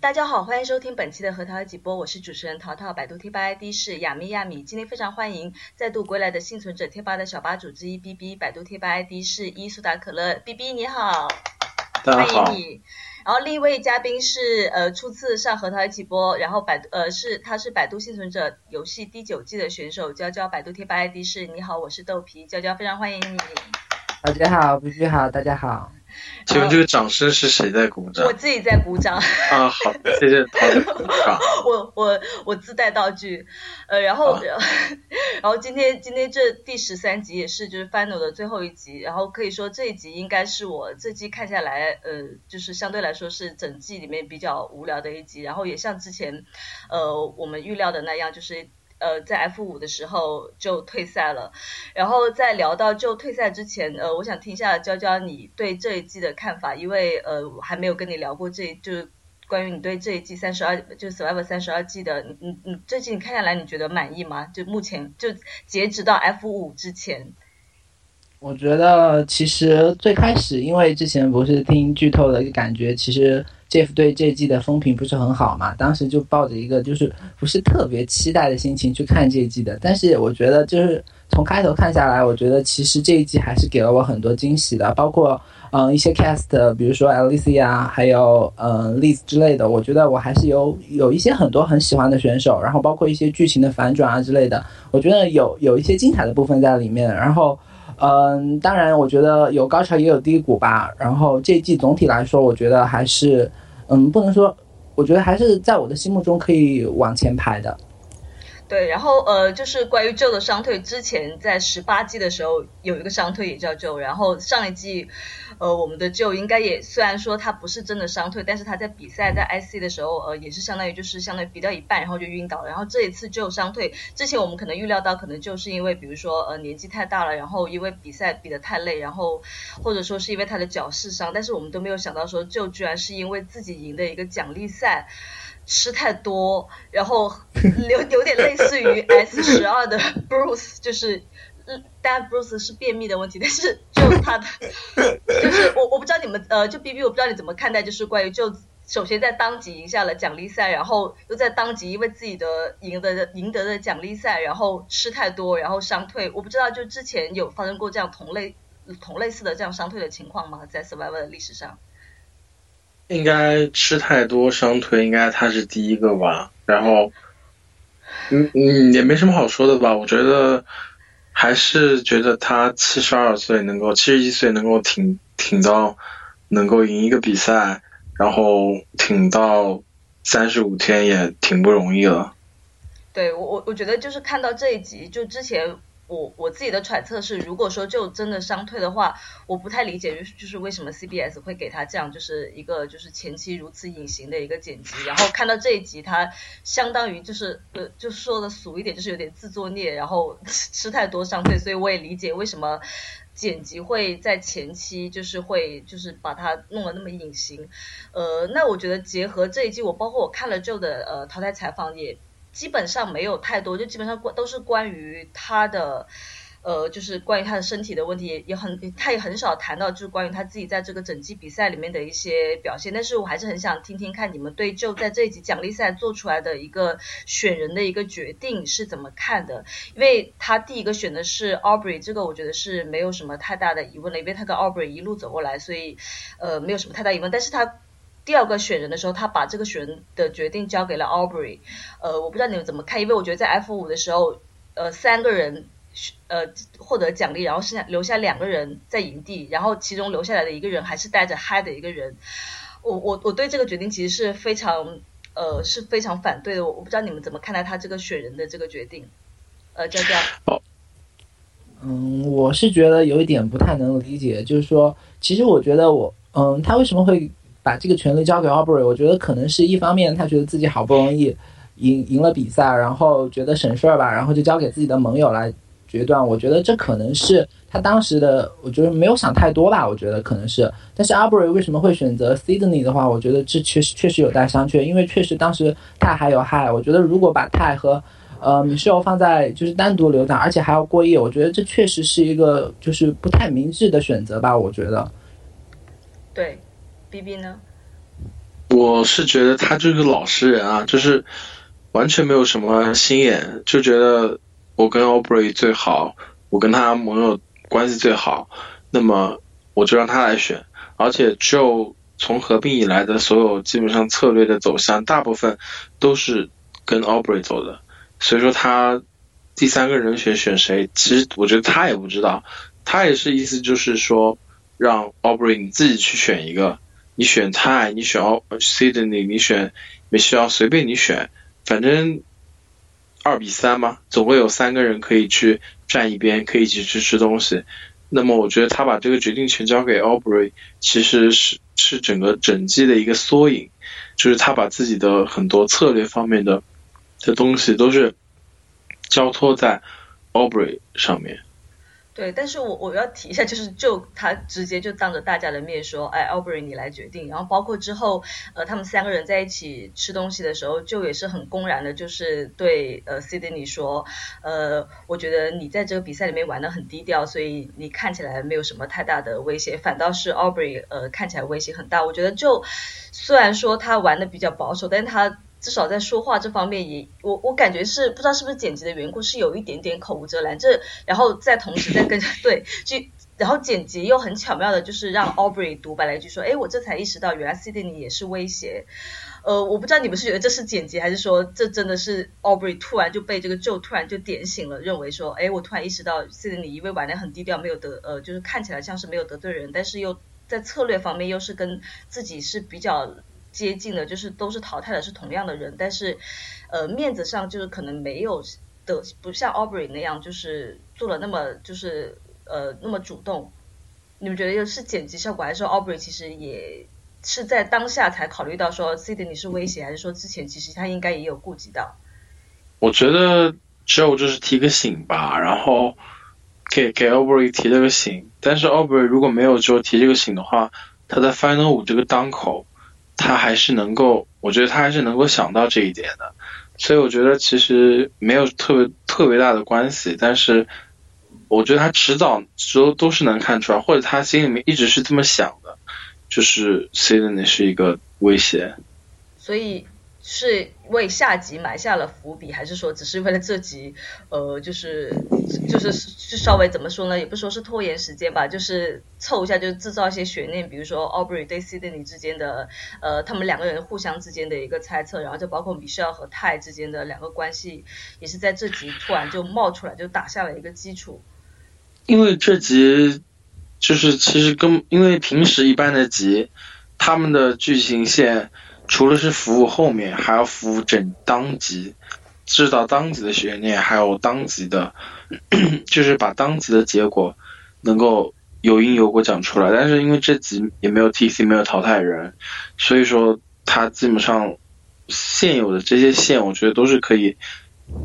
大家好，欢迎收听本期的核桃几播，我是主持人淘淘，百度贴吧 ID 是亚米亚米。今天非常欢迎再度归来的幸存者贴吧的小吧主之一 B B，百度贴吧 ID 是伊苏打可乐，B B 你好，欢迎你。然后另一位嘉宾是呃初次上核桃一起播，然后百度呃是他是百度幸存者游戏第九季的选手娇娇，百度贴吧 ID 是你好，我是豆皮娇娇，非常欢迎你。大家好，，B B 好，大家好。请问这个掌声是谁在鼓掌？我自己在鼓掌。啊，好，谢谢陶鼓掌。我我我自带道具，呃，然后 然后今天今天这第十三集也是就是 final 的最后一集，然后可以说这一集应该是我这季看下来，呃，就是相对来说是整季里面比较无聊的一集，然后也像之前呃我们预料的那样，就是。呃，在 F 五的时候就退赛了，然后在聊到就退赛之前，呃，我想听一下娇娇你对这一季的看法，因为呃我还没有跟你聊过这，就是关于你对这一季三十二，就 Survivor 三十二季的，你你你这季你看下来你觉得满意吗？就目前就截止到 F 五之前，我觉得其实最开始因为之前不是听剧透的感觉，其实。Jeff 对这季的风评不是很好嘛？当时就抱着一个就是不是特别期待的心情去看这一季的。但是我觉得就是从开头看下来，我觉得其实这一季还是给了我很多惊喜的，包括嗯一些 cast，比如说 Alicia，还有嗯 Liz 之类的。我觉得我还是有有一些很多很喜欢的选手，然后包括一些剧情的反转啊之类的。我觉得有有一些精彩的部分在里面。然后嗯，当然我觉得有高潮也有低谷吧。然后这一季总体来说，我觉得还是。嗯，不能说，我觉得还是在我的心目中可以往前排的。对，然后呃，就是关于周的商退，之前在十八季的时候有一个商退也叫周然后上一季，呃，我们的舅应该也虽然说他不是真的伤退，但是他在比赛在 IC 的时候，呃，也是相当于就是相当于比到一半然后就晕倒了，然后这一次舅伤退，之前我们可能预料到可能就是因为比如说呃年纪太大了，然后因为比赛比得太累，然后或者说是因为他的脚受伤，但是我们都没有想到说舅居然是因为自己赢的一个奖励赛。吃太多，然后 有有点类似于 S 十二的 Bruce，就是，但 Bruce 是便秘的问题，但是就他的，就是我我不知道你们呃，就 B B 我不知道你怎么看待，就是关于就首先在当即赢下了奖励赛，然后又在当即因为自己的赢得的赢得的奖励赛，然后吃太多，然后伤退，我不知道就之前有发生过这样同类同类似的这样伤退的情况吗？在 Survivor 的历史上？应该吃太多伤退，应该他是第一个吧。然后，嗯嗯，也没什么好说的吧。我觉得还是觉得他七十二岁能够，七十一岁能够挺挺到能够赢一个比赛，然后挺到三十五天也挺不容易了。对我我我觉得就是看到这一集，就之前。我我自己的揣测是，如果说就真的伤退的话，我不太理解，就是就是为什么 CBS 会给他这样就是一个就是前期如此隐形的一个剪辑，然后看到这一集，他相当于就是呃，就说的俗一点，就是有点自作孽，然后吃太多伤退，所以我也理解为什么剪辑会在前期就是会就是把它弄得那么隐形。呃，那我觉得结合这一季，我包括我看了之后的呃淘汰采访也。基本上没有太多，就基本上关都是关于他的，呃，就是关于他的身体的问题，也很，他也很少谈到就是关于他自己在这个整季比赛里面的一些表现。但是我还是很想听听看你们对就在这一集奖励赛做出来的一个选人的一个决定是怎么看的？因为他第一个选的是 Aubrey，这个我觉得是没有什么太大的疑问的，因为他跟 Aubrey 一路走过来，所以呃没有什么太大疑问。但是他。第二个选人的时候，他把这个选人的决定交给了 Aubrey，呃，我不知道你们怎么看，因为我觉得在 F 五的时候，呃，三个人呃获得奖励，然后剩下留下两个人在营地，然后其中留下来的一个人还是带着嗨的一个人，我我我对这个决定其实是非常呃是非常反对的，我我不知道你们怎么看待他这个选人的这个决定，呃，娇娇。嗯，我是觉得有一点不太能理解，就是说，其实我觉得我，嗯，他为什么会？把这个权利交给 Aubrey，我觉得可能是一方面，他觉得自己好不容易赢赢了比赛，然后觉得省事儿吧，然后就交给自己的盟友来决断。我觉得这可能是他当时的，我觉得没有想太多吧。我觉得可能是，但是 Aubrey 为什么会选择 Sydney 的话，我觉得这确实确实有待商榷，因为确实当时泰还有害。我觉得如果把泰和呃 Michelle 放在就是单独留档，而且还要过夜，我觉得这确实是一个就是不太明智的选择吧。我觉得，对。B B 呢？我是觉得他就是老实人啊，就是完全没有什么心眼，就觉得我跟 Aubrey 最好，我跟他盟友关系最好，那么我就让他来选。而且就从合并以来的所有基本上策略的走向，大部分都是跟 Aubrey 走的。所以说他第三个人选选谁，其实我觉得他也不知道，他也是意思就是说让 Aubrey 你自己去选一个。你选泰，你选 Sydney，你选你需要随便你选，反正二比三嘛，总会有三个人可以去站一边，可以一起去吃东西。那么我觉得他把这个决定权交给 Aubrey，其实是是整个整季的一个缩影，就是他把自己的很多策略方面的的东西都是交托在 Aubrey 上面。对，但是我我要提一下，就是就他直接就当着大家的面说，哎，Aubrey 你来决定。然后包括之后，呃，他们三个人在一起吃东西的时候，就也是很公然的，就是对呃 Sydney 说，呃，我觉得你在这个比赛里面玩的很低调，所以你看起来没有什么太大的威胁，反倒是 Aubrey 呃看起来威胁很大。我觉得就虽然说他玩的比较保守，但他。至少在说话这方面也，我我感觉是不知道是不是剪辑的缘故，是有一点点口无遮拦。这然后再同时再跟 对，就然后剪辑又很巧妙的，就是让 Aubrey 独白了一句说：“哎，我这才意识到，原来 Sydney 也是威胁。”呃，我不知道你们是觉得这是剪辑，还是说这真的是 Aubrey 突然就被这个 Joe 突然就点醒了，认为说：“哎，我突然意识到 Sydney 因为玩的很低调，没有得呃，就是看起来像是没有得罪人，但是又在策略方面又是跟自己是比较。”接近的，就是都是淘汰的，是同样的人，但是，呃，面子上就是可能没有的，不像 Aubrey 那样，就是做了那么就是呃那么主动。你们觉得又是剪辑效果，还是说 Aubrey 其实也是在当下才考虑到说 Sydney 是威胁，还是说之前其实他应该也有顾及到？我觉得 Joe 就是提个醒吧，然后给给 Aubrey 提了个醒，但是 Aubrey 如果没有 Joe 提这个醒的话，他在 Final 五这个当口。他还是能够，我觉得他还是能够想到这一点的，所以我觉得其实没有特别特别大的关系，但是我觉得他迟早都都是能看出来，或者他心里面一直是这么想的，就是 Sydney 是一个威胁，所以。是为下集埋下了伏笔，还是说只是为了这集，呃，就是就是就稍微怎么说呢？也不说是拖延时间吧，就是凑一下，就制造一些悬念。比如说 Aubrey 对 Sydney 之间的，呃，他们两个人互相之间的一个猜测，然后就包括 Michelle 和泰之间的两个关系，也是在这集突然就冒出来，就打下了一个基础。因为这集就是其实跟因为平时一般的集，他们的剧情线。除了是服务后面，还要服务整当集，制造当集的悬念，还有当集的，就是把当集的结果能够有因有果讲出来。但是因为这集也没有 TC，没有淘汰人，所以说它基本上现有的这些线，我觉得都是可以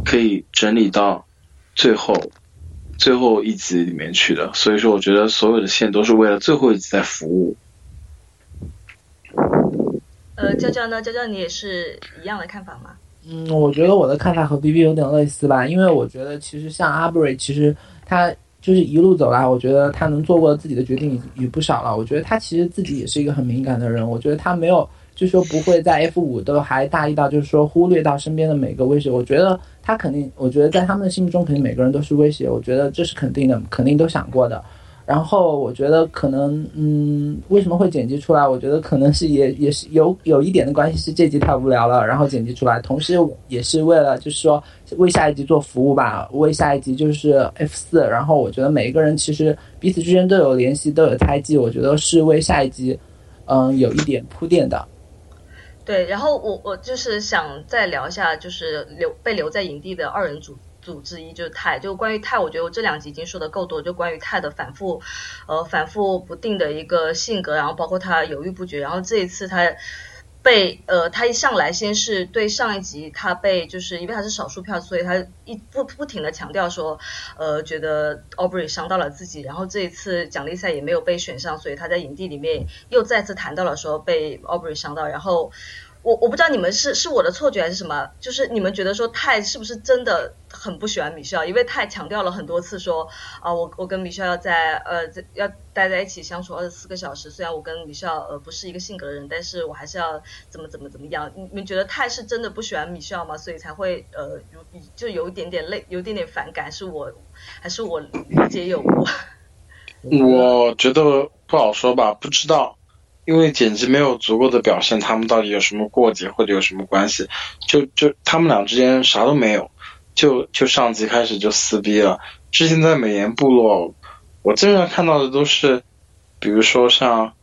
可以整理到最后最后一集里面去的。所以说，我觉得所有的线都是为了最后一集在服务。呃，娇娇呢？娇娇，你也是一样的看法吗？嗯，我觉得我的看法和 B B 有点类似吧，因为我觉得其实像阿布瑞，其实他就是一路走来，我觉得他能做过自己的决定也不少了。我觉得他其实自己也是一个很敏感的人，我觉得他没有就说不会在 F 五都还大意到就是说忽略到身边的每个威胁。我觉得他肯定，我觉得在他们的心目中肯定每个人都是威胁，我觉得这是肯定的，肯定都想过的。然后我觉得可能，嗯，为什么会剪辑出来？我觉得可能是也也是有有一点的关系，是这集太无聊了，然后剪辑出来。同时也是为了就是说为下一集做服务吧，为下一集就是 F 四。然后我觉得每一个人其实彼此之间都有联系，都有猜忌。我觉得是为下一集，嗯，有一点铺垫的。对，然后我我就是想再聊一下，就是留被留在营地的二人组。组之一就是泰，就关于泰，我觉得我这两集已经说的够多，就关于泰的反复，呃，反复不定的一个性格，然后包括他犹豫不决，然后这一次他被呃，他一上来先是对上一集他被就是因为他是少数票，所以他一不不停的强调说，呃，觉得 Aubrey 伤到了自己，然后这一次奖励赛也没有被选上，所以他在营地里面又再次谈到了说被 Aubrey 伤到，然后。我我不知道你们是是我的错觉还是什么，就是你们觉得说泰是不是真的很不喜欢米歇因为泰强调了很多次说啊，我我跟米歇要在呃在要待在一起相处二十四个小时，虽然我跟米歇呃不是一个性格的人，但是我还是要怎么怎么怎么样。你们觉得泰是真的不喜欢米歇吗？所以才会呃有就有一点点累，有一点点反感，是我还是我理解有误？我觉得不好说吧，不知道。因为剪辑没有足够的表现，他们到底有什么过节或者有什么关系？就就他们俩之间啥都没有，就就上集开始就撕逼了。之前在美颜部落，我经常看到的都是，比如说像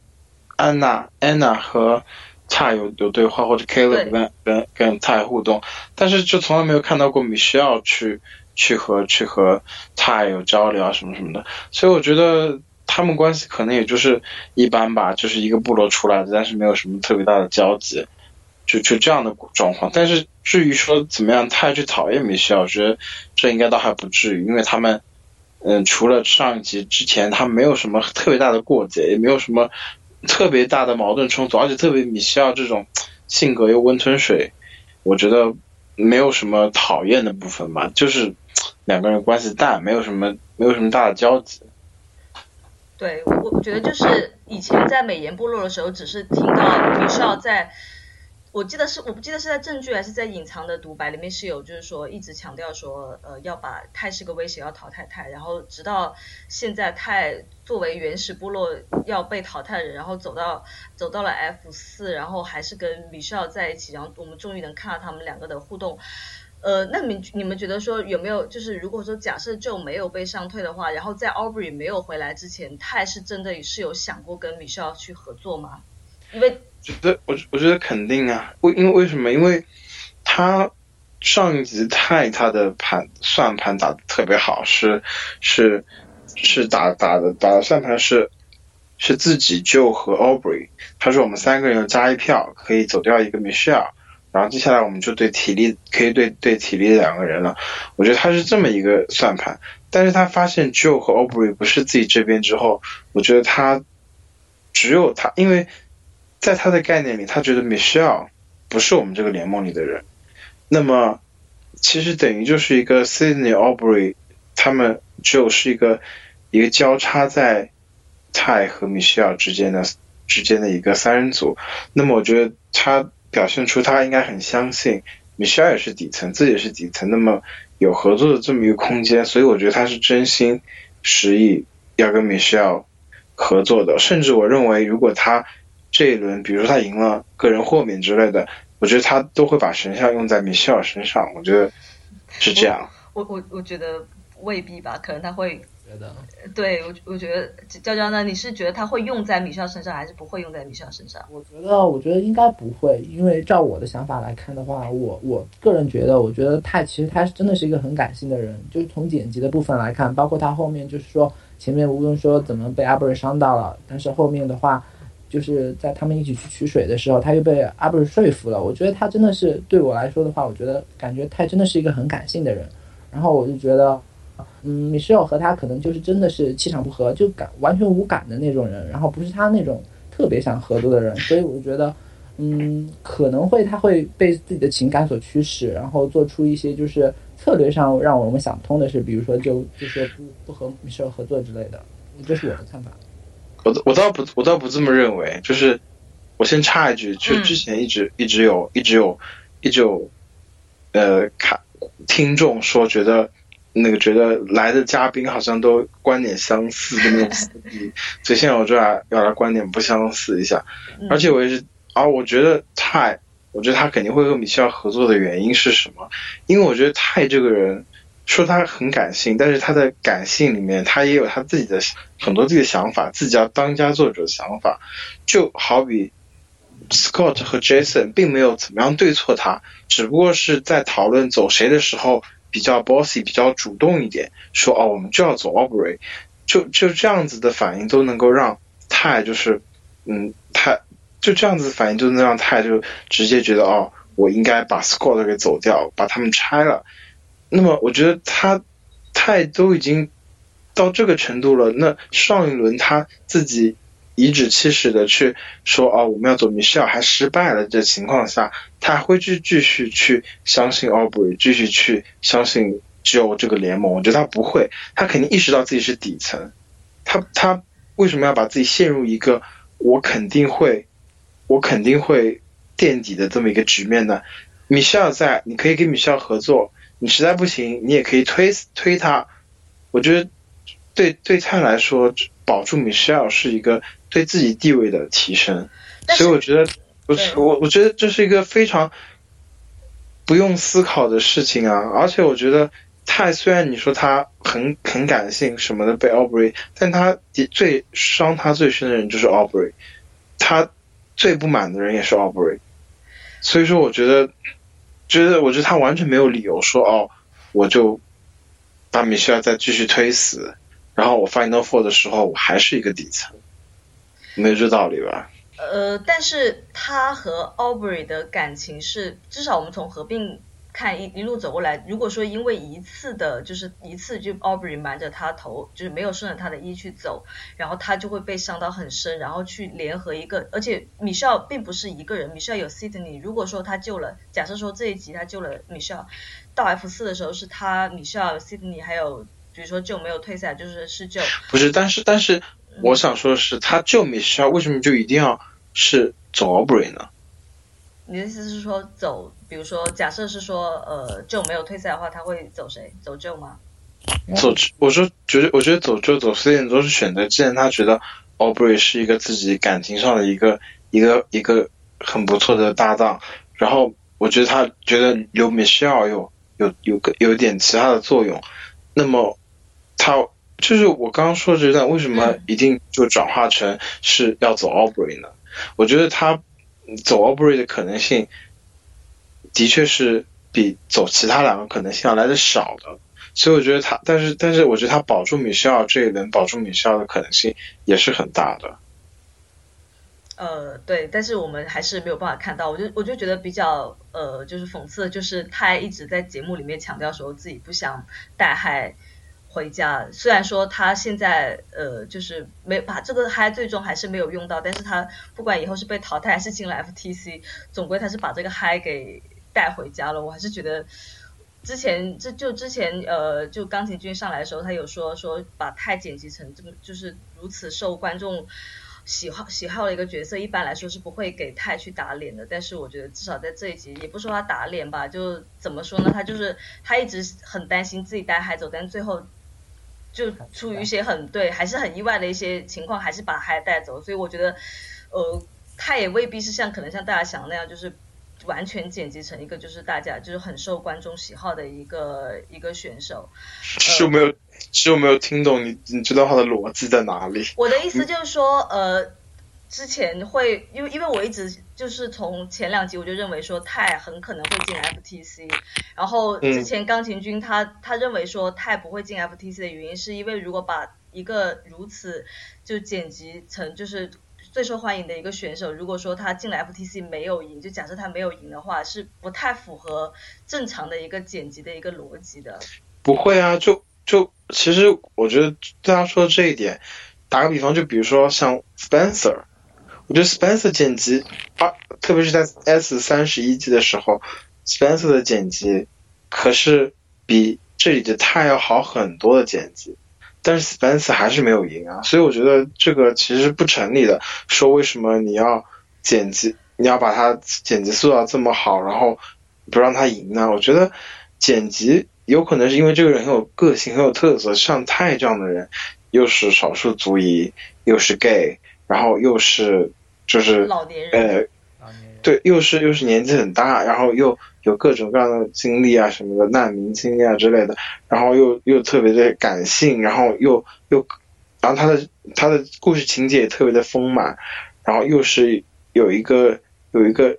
安娜、安娜和蔡有有对话，或者 k a l e 跟跟跟蔡互动，但是就从来没有看到过米歇尔去去和去和蔡有交流啊什么什么的，所以我觉得。他们关系可能也就是一般吧，就是一个部落出来的，但是没有什么特别大的交集，就就这样的状况。但是至于说怎么样，太去讨厌米歇尔，我觉得这应该倒还不至于，因为他们，嗯，除了上一集之前，他没有什么特别大的过节，也没有什么特别大的矛盾冲突，而且特别米歇尔这种性格又温吞水，我觉得没有什么讨厌的部分吧，就是两个人关系淡，没有什么没有什么大的交集。对，我我觉得就是以前在美颜部落的时候，只是听到米少在，我记得是我不记得是在证据还是在隐藏的独白里面是有，就是说一直强调说，呃，要把泰是个威胁，要淘汰泰，然后直到现在泰作为原始部落要被淘汰的人，然后走到走到了 F 四，然后还是跟米少在一起，然后我们终于能看到他们两个的互动。呃，那你你们觉得说有没有就是如果说假设就没有被上退的话，然后在 Aubrey 没有回来之前，泰是真的是有想过跟 Michelle 去合作吗？因为觉得我我觉得肯定啊，为因为为什么？因为他上一集泰他的盘算盘打的特别好，是是是打打的打的算盘是是自己就和 Aubrey，他说我们三个人加一票可以走掉一个 Michelle。然后接下来我们就对体力可以对对体力的两个人了，我觉得他是这么一个算盘，但是他发现 Joe 和 Aubrey 不是自己这边之后，我觉得他只有他，因为在他的概念里，他觉得 Michelle 不是我们这个联盟里的人，那么其实等于就是一个 Sydney Aubrey 他们只有是一个一个交叉在泰和 Michelle 之间的之间的一个三人组，那么我觉得他。表现出他应该很相信米歇尔也是底层，自己是底层，那么有合作的这么一个空间，所以我觉得他是真心实意要跟米歇尔合作的。甚至我认为，如果他这一轮，比如说他赢了个人豁免之类的，我觉得他都会把神像用在米歇尔身上。我觉得是这样。我我我觉得未必吧，可能他会。觉得，对我我觉得娇娇呢，你是觉得他会用在米少身上，还是不会用在米少身上？我觉得，我觉得应该不会，因为照我的想法来看的话，我我个人觉得，我觉得他其实他是真的是一个很感性的人，就是从剪辑的部分来看，包括他后面就是说前面无论说怎么被阿布瑞伤到了，但是后面的话，就是在他们一起去取水的时候，他又被阿布瑞说服了。我觉得他真的是对我来说的话，我觉得感觉他真的是一个很感性的人，然后我就觉得。嗯，米歇尔和他可能就是真的是气场不合，就感完全无感的那种人，然后不是他那种特别想合作的人，所以我觉得，嗯，可能会他会被自己的情感所驱使，然后做出一些就是策略上让我们想不通的事，比如说就就是不不和米歇尔合作之类的，这是我的看法。我我倒不我倒不这么认为，就是我先插一句，就之前一直一直有一直有一直有呃看听众说觉得。那个觉得来的嘉宾好像都观点相似的那种撕逼，所以现在我就要要来观点不相似一下。而且我也是，啊，我觉得泰，我觉得他肯定会和米歇尔合作的原因是什么？因为我觉得泰这个人，说他很感性，但是他的感性里面他也有他自己的很多自己的想法，自己要当家作主的想法。就好比 Scott 和 Jason 并没有怎么样对错他，只不过是在讨论走谁的时候。比较 bossy，比较主动一点，说哦，我们就要走 operate，就就这样子的反应都能够让泰就是，嗯，泰就这样子的反应都能让泰就直接觉得哦，我应该把 squad 给走掉，把他们拆了。那么我觉得他泰都已经到这个程度了，那上一轮他自己颐指气使的去说哦，我们要走 Michelle 还失败了这情况下，他会去继续去相信 Aubrey，继续去相信 Joe 这个联盟？我觉得他不会，他肯定意识到自己是底层，他他为什么要把自己陷入一个我肯定会，我肯定会垫底的这么一个局面呢？Michelle 在，你可以跟 Michelle 合作，你实在不行，你也可以推推他。我觉得对对他来说，保住 Michelle 是一个。对自己地位的提升，所以我觉得，不是我，我觉得这是一个非常不用思考的事情啊！而且我觉得泰虽然你说他很很感性什么的被 Aubrey，但他最伤他最深的人就是 Aubrey，他最不满的人也是 Aubrey，所以说我觉得，觉得我觉得他完全没有理由说哦，我就把米歇尔再继续推死，然后我 Final Four 的时候我还是一个底层。没这道理吧？呃，但是他和 Aubrey 的感情是，至少我们从合并看一一路走过来，如果说因为一次的，就是一次就 Aubrey 瞒着他头，就是没有顺着他的意去走，然后他就会被伤到很深，然后去联合一个，而且 Michelle 并不是一个人，Michelle 有 Sydney，如果说他救了，假设说这一集他救了 Michelle，到 F 四的时候是他 Michelle Sydney 还有，比如说就没有退赛，就是是救，不是，但是但是。我想说的是，他救米歇尔，为什么就一定要是走 Aubrey 呢？你的意思是说走，比如说假设是说，呃，就没有退赛的话，他会走谁？走 Joe 吗？走，我说觉得，我觉得走 Joe 走 C 点都是选择。既然他觉得 Aubrey 是一个自己感情上的一个一个一个很不错的搭档，然后我觉得他觉得留米歇尔有有有个有点其他的作用，那么他。就是我刚刚说这段，为什么一定就转化成是要走 Aubrey 呢？我觉得他走 Aubrey 的可能性，的确是比走其他两个可能性要来的少的。所以我觉得他，但是但是我觉得他保住米歇尔这一轮，保住米歇尔的可能性也是很大的。呃，对，但是我们还是没有办法看到。我就我就觉得比较呃，就是讽刺的就是他一直在节目里面强调说自己不想带害。回家，虽然说他现在呃就是没把这个嗨最终还是没有用到，但是他不管以后是被淘汰还是进了 FTC，总归他是把这个嗨给带回家了。我还是觉得之前这就之前呃就钢琴君上来的时候，他有说说把泰剪辑成这么就是如此受观众喜好喜好的一个角色，一般来说是不会给泰去打脸的。但是我觉得至少在这一集，也不说他打脸吧，就怎么说呢？他就是他一直很担心自己带嗨走，但最后。就出于一些很对，还是很意外的一些情况，还是把孩子带走。所以我觉得，呃，他也未必是像可能像大家想的那样，就是完全剪辑成一个就是大家就是很受观众喜好的一个一个选手。是没有，是没有听懂你你知道他的逻辑在哪里？我的意思就是说，呃。之前会，因为因为我一直就是从前两集我就认为说泰很可能会进 FTC，然后之前钢琴君他他认为说泰不会进 FTC 的原因是因为如果把一个如此就剪辑成就是最受欢迎的一个选手，如果说他进了 FTC 没有赢，就假设他没有赢的话，是不太符合正常的一个剪辑的一个逻辑的。不会啊，就就其实我觉得大家说这一点，打个比方，就比如说像 Spencer。我觉得 Spencer 剪辑啊，特别是在 S 三十一季的时候，Spencer 的剪辑可是比这里的泰要好很多的剪辑，但是 Spencer 还是没有赢啊，所以我觉得这个其实是不成立的。说为什么你要剪辑，你要把它剪辑做到这么好，然后不让他赢呢？我觉得剪辑有可能是因为这个人很有个性、很有特色，像泰这样的人，又是少数族裔，又是 gay，然后又是。就是呃，对，又是又是年纪很大，然后又有各种各样的经历啊什么的，难民经历啊之类的，然后又又特别的感性，然后又又，然后他的他的故事情节也特别的丰满，然后又是有一个有一个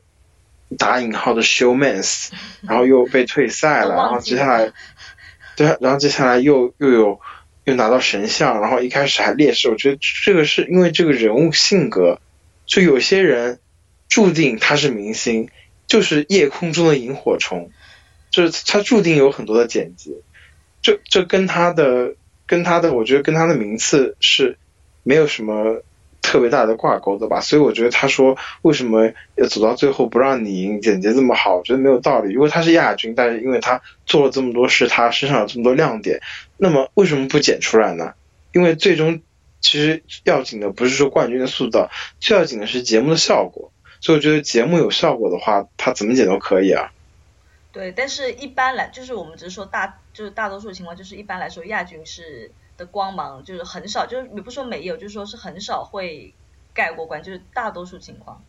打引号的 showman，然后又被退赛了，然后接下来，对，然后接下来又又有又拿到神像，然后一开始还劣势，我觉得这个是因为这个人物性格。就有些人注定他是明星，就是夜空中的萤火虫，就是他注定有很多的剪辑，这这跟他的跟他的，我觉得跟他的名次是没有什么特别大的挂钩的吧。所以我觉得他说为什么要走到最后不让你赢，简洁这么好，我觉得没有道理。如果他是亚军，但是因为他做了这么多事，他身上有这么多亮点，那么为什么不剪出来呢？因为最终其实要紧的不是说冠军的塑造，最要紧的是节目的效果。所以我觉得节目有效果的话，他怎么剪都可以啊。对，但是一般来就是我们只是说大，就是大多数情况就是一般来说亚军是的光芒就是很少，就是也不说没有，就是说是很少会盖过冠，就是大多数情况。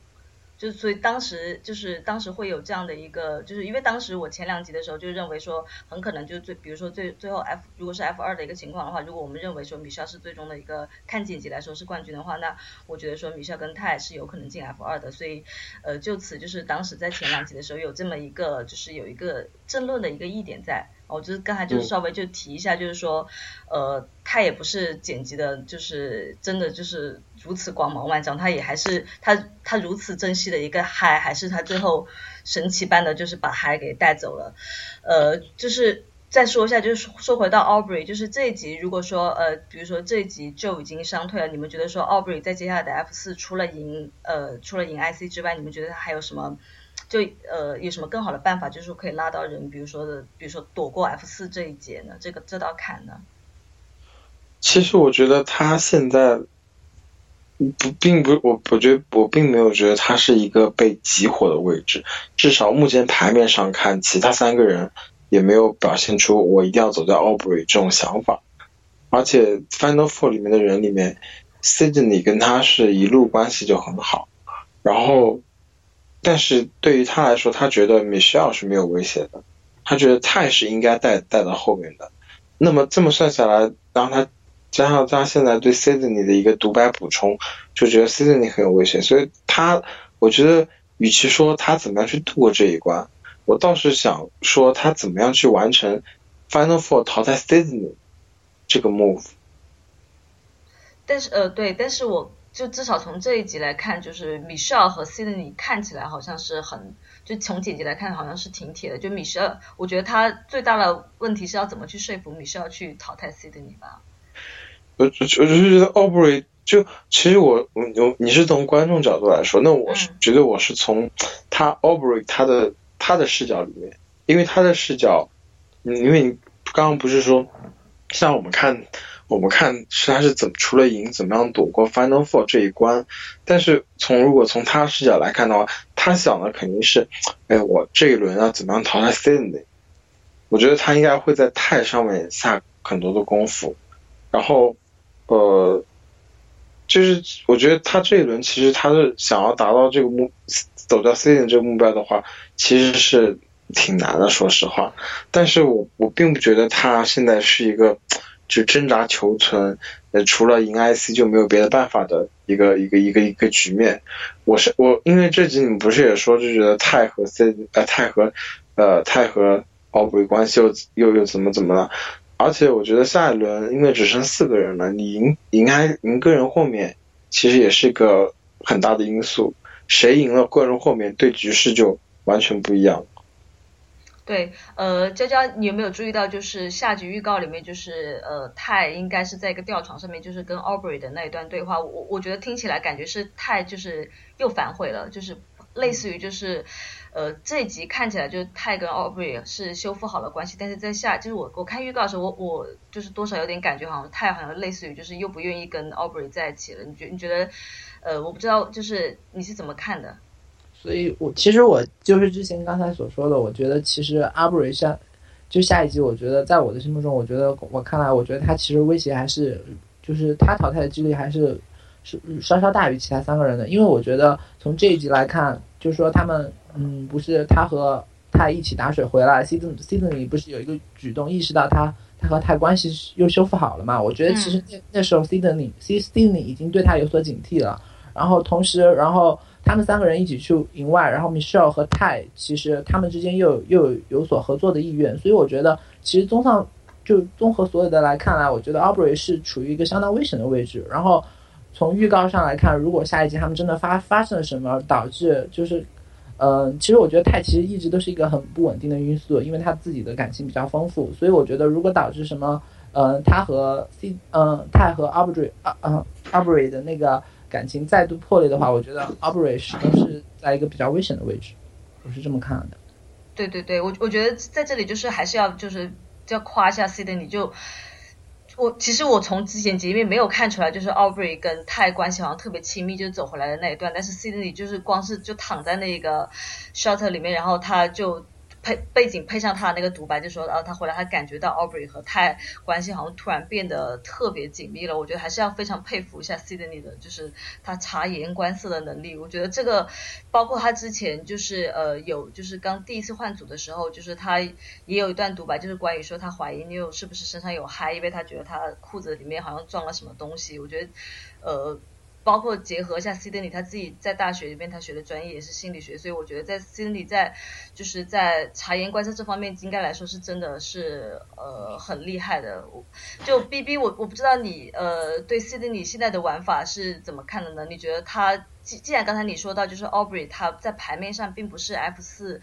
就所以当时就是当时会有这样的一个，就是因为当时我前两集的时候就认为说很可能就最，比如说最最后 F 如果是 F 二的一个情况的话，如果我们认为说米肖是最终的一个看晋级来说是冠军的话，那我觉得说米肖跟泰是有可能进 F 二的，所以呃就此就是当时在前两集的时候有这么一个就是有一个争论的一个疑点在。我就是刚才就是稍微就提一下，就是说，呃，他也不是剪辑的，就是真的就是如此光芒万丈，他也还是他他如此珍惜的一个嗨，还是他最后神奇般的就是把嗨给带走了。呃，就是再说一下，就是说回到 Aubrey，就是这一集如果说呃，比如说这一集就已经伤退了，你们觉得说 Aubrey 在接下来的 F 四除了赢呃除了赢 IC 之外，你们觉得他还有什么？就呃有什么更好的办法，就是可以拉到人，比如说的，比如说躲过 F 四这一节呢？这个这道坎呢？其实我觉得他现在不并不，我我觉得我并没有觉得他是一个被集火的位置，至少目前台面上看，其他三个人也没有表现出我一定要走在 Aubrey 这种想法，而且 Final Four 里面的人里面，Sydney 跟他是一路关系就很好，然后。但是对于他来说，他觉得 Michelle 是没有威胁的，他觉得泰是应该带带到后面的。那么这么算下来，然后他加上他现在对 Sydney 的一个独白补充，就觉得 Sydney 很有威胁。所以他，我觉得与其说他怎么样去度过这一关，我倒是想说他怎么样去完成 Final Four 淘汰 Sydney 这个 move。但是呃，对，但是我。就至少从这一集来看，就是 Michelle 和 Sydney 看起来好像是很，就从剪辑来看好像是挺铁的。就 Michelle，我觉得他最大的问题是要怎么去说服 Michelle 去淘汰 Sydney 吧。我我就是觉得 Aubrey 就其实我我你是从观众角度来说，那我是觉得我是从他 Aubrey 他的他的视角里面，因为他的视角，嗯，因为你刚刚不是说像我们看。我们看是他是怎么除了赢，怎么样躲过 Final Four 这一关？但是从如果从他视角来看的话，他想的肯定是，哎，我这一轮要怎么样淘汰 Sydney？我觉得他应该会在泰上面下很多的功夫。然后，呃，就是我觉得他这一轮其实他是想要达到这个目，走到 Sydney 这个目标的话，其实是挺难的，说实话。但是我我并不觉得他现在是一个。就挣扎求存，呃，除了赢 IC 就没有别的办法的一个一个一个一个局面。我是我，因为这集你们不是也说就觉得泰和 C 呃泰和呃泰和奥布瑞关系又又又怎么怎么了？而且我觉得下一轮因为只剩四个人了，你赢赢开赢个人豁免，其实也是一个很大的因素。谁赢了个人豁免，对局势就完全不一样。对，呃，娇娇，你有没有注意到，就是下集预告里面，就是呃，泰应该是在一个吊床上面，就是跟 Aubrey 的那一段对话，我我觉得听起来感觉是泰就是又反悔了，就是类似于就是，呃，这一集看起来就是泰跟 Aubrey 是修复好了关系，但是在下就是我我看预告的时候，我我就是多少有点感觉，好像泰好像类似于就是又不愿意跟 Aubrey 在一起了，你觉你觉得，呃，我不知道就是你是怎么看的？所以，我其实我就是之前刚才所说的，我觉得其实阿布瑞下就下一集，我觉得在我的心目中，我觉得我看来，我觉得他其实威胁还是就是他淘汰的几率还是是稍稍大于其他三个人的，因为我觉得从这一集来看，就是说他们嗯，不是他和他一起打水回来 C 顿里不是有一个举动意识到他他和他关系又修复好了嘛？我觉得其实那那时候 C 顿里 C C 顿里已经对他有所警惕了，然后同时然后。他们三个人一起去营外，然后 Michelle 和泰其实他们之间又有又有所合作的意愿，所以我觉得其实综上就综合所有的来看来，我觉得 Aubrey 是处于一个相当危险的位置。然后从预告上来看，如果下一集他们真的发发生了什么，导致就是，嗯，其实我觉得泰其实一直都是一个很不稳定的因素，因为他自己的感情比较丰富，所以我觉得如果导致什么，嗯，他和 C 嗯泰和 Aubrey 啊嗯 Aubrey 的那个。感情再度破裂的话，我觉得 Aubrey 始终是在一个比较危险的位置，我是这么看的。对对对，我我觉得在这里就是还是要就是要夸一下 Sydney，就我其实我从之前节目没有看出来，就是 Aubrey 跟泰关系好像特别亲密，就走回来的那一段，但是 Sydney 就是光是就躺在那个 shelter 里面，然后他就。配背景配上他的那个独白，就说啊，他回来他感觉到 Aubrey 和泰关系好像突然变得特别紧密了。我觉得还是要非常佩服一下 Sydney 的，就是他察言观色的能力。我觉得这个包括他之前就是呃有就是刚第一次换组的时候，就是他也有一段独白，就是关于说他怀疑 New 是不是身上有嗨，因为他觉得他裤子里面好像装了什么东西。我觉得呃。包括结合一下 Cindy 他自己在大学里面他学的专业也是心理学，所以我觉得在 Cindy 在就是在察言观色这方面应该来说是真的是呃很厉害的。就 B B 我我不知道你呃对 Cindy 现在的玩法是怎么看的呢？你觉得他既既然刚才你说到就是 Aubrey 他在牌面上并不是 F 四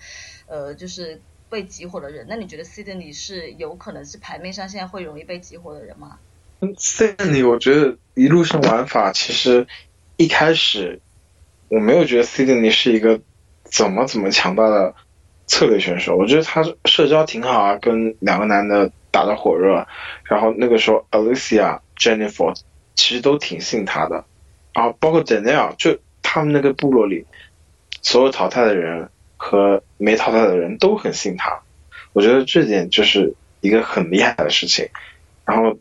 呃就是被集火的人，那你觉得 Cindy 是有可能是牌面上现在会容易被集火的人吗？Cindy 我觉得。一路上玩法其实一开始我没有觉得 Sydney 是一个怎么怎么强大的策略选手，我觉得他社交挺好啊，跟两个男的打得火热，然后那个时候 Alicia、Jennifer 其实都挺信他的，然后包括 Daniel 就他们那个部落里所有淘汰的人和没淘汰的人都很信他，我觉得这点就是一个很厉害的事情，然后。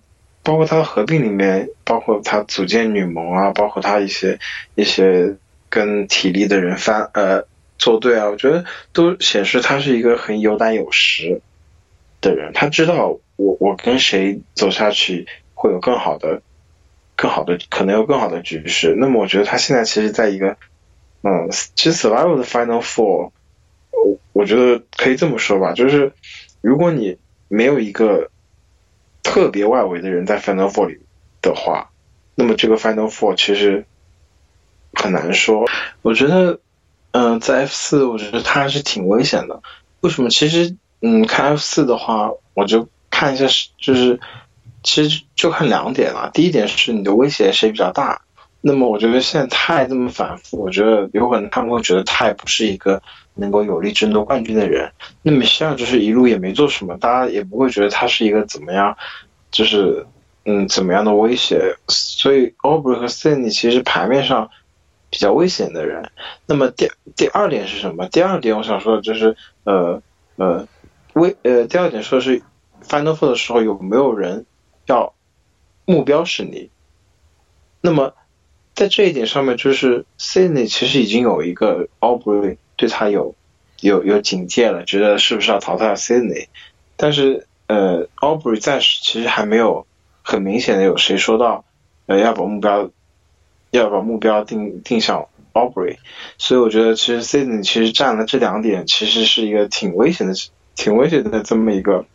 包括他合并里面，包括他组建女盟啊，包括他一些一些跟体力的人翻呃作对啊，我觉得都显示他是一个很有胆有识的人。他知道我我跟谁走下去会有更好的更好的可能有更好的局势。那么我觉得他现在其实在一个嗯，其实 survival 的 final four，我我觉得可以这么说吧，就是如果你没有一个。特别外围的人在 Final Four 里的话，那么这个 Final Four 其实很难说。我觉得，嗯，在 F 四，我觉得它还是挺危险的。为什么？其实，嗯，看 F 四的话，我就看一下是，就是其实就看两点了。第一点是你的威胁谁比较大。那么，我觉得现在泰这么反复，我觉得有可能他们会觉得泰不是一个能够有力争夺冠军的人。那么，希望就是一路也没做什么，大家也不会觉得他是一个怎么样。就是嗯，怎么样的威胁？所以 Aubrey 和 Cindy 其实牌面上比较危险的人。那么第第二点是什么？第二点我想说的就是呃呃威呃第二点说的是 Final Four 的时候有没有人要目标是你？那么在这一点上面，就是 Sydney 其实已经有一个 Aubrey 对他有有有警戒了，觉得是不是要淘汰 Sydney？但是。呃，Aubrey 暂时其实还没有很明显的有谁说到，呃，要把目标要把目标定定向 Aubrey，所以我觉得其实 Sydney 其实占了这两点，其实是一个挺危险的、挺危险的这么一个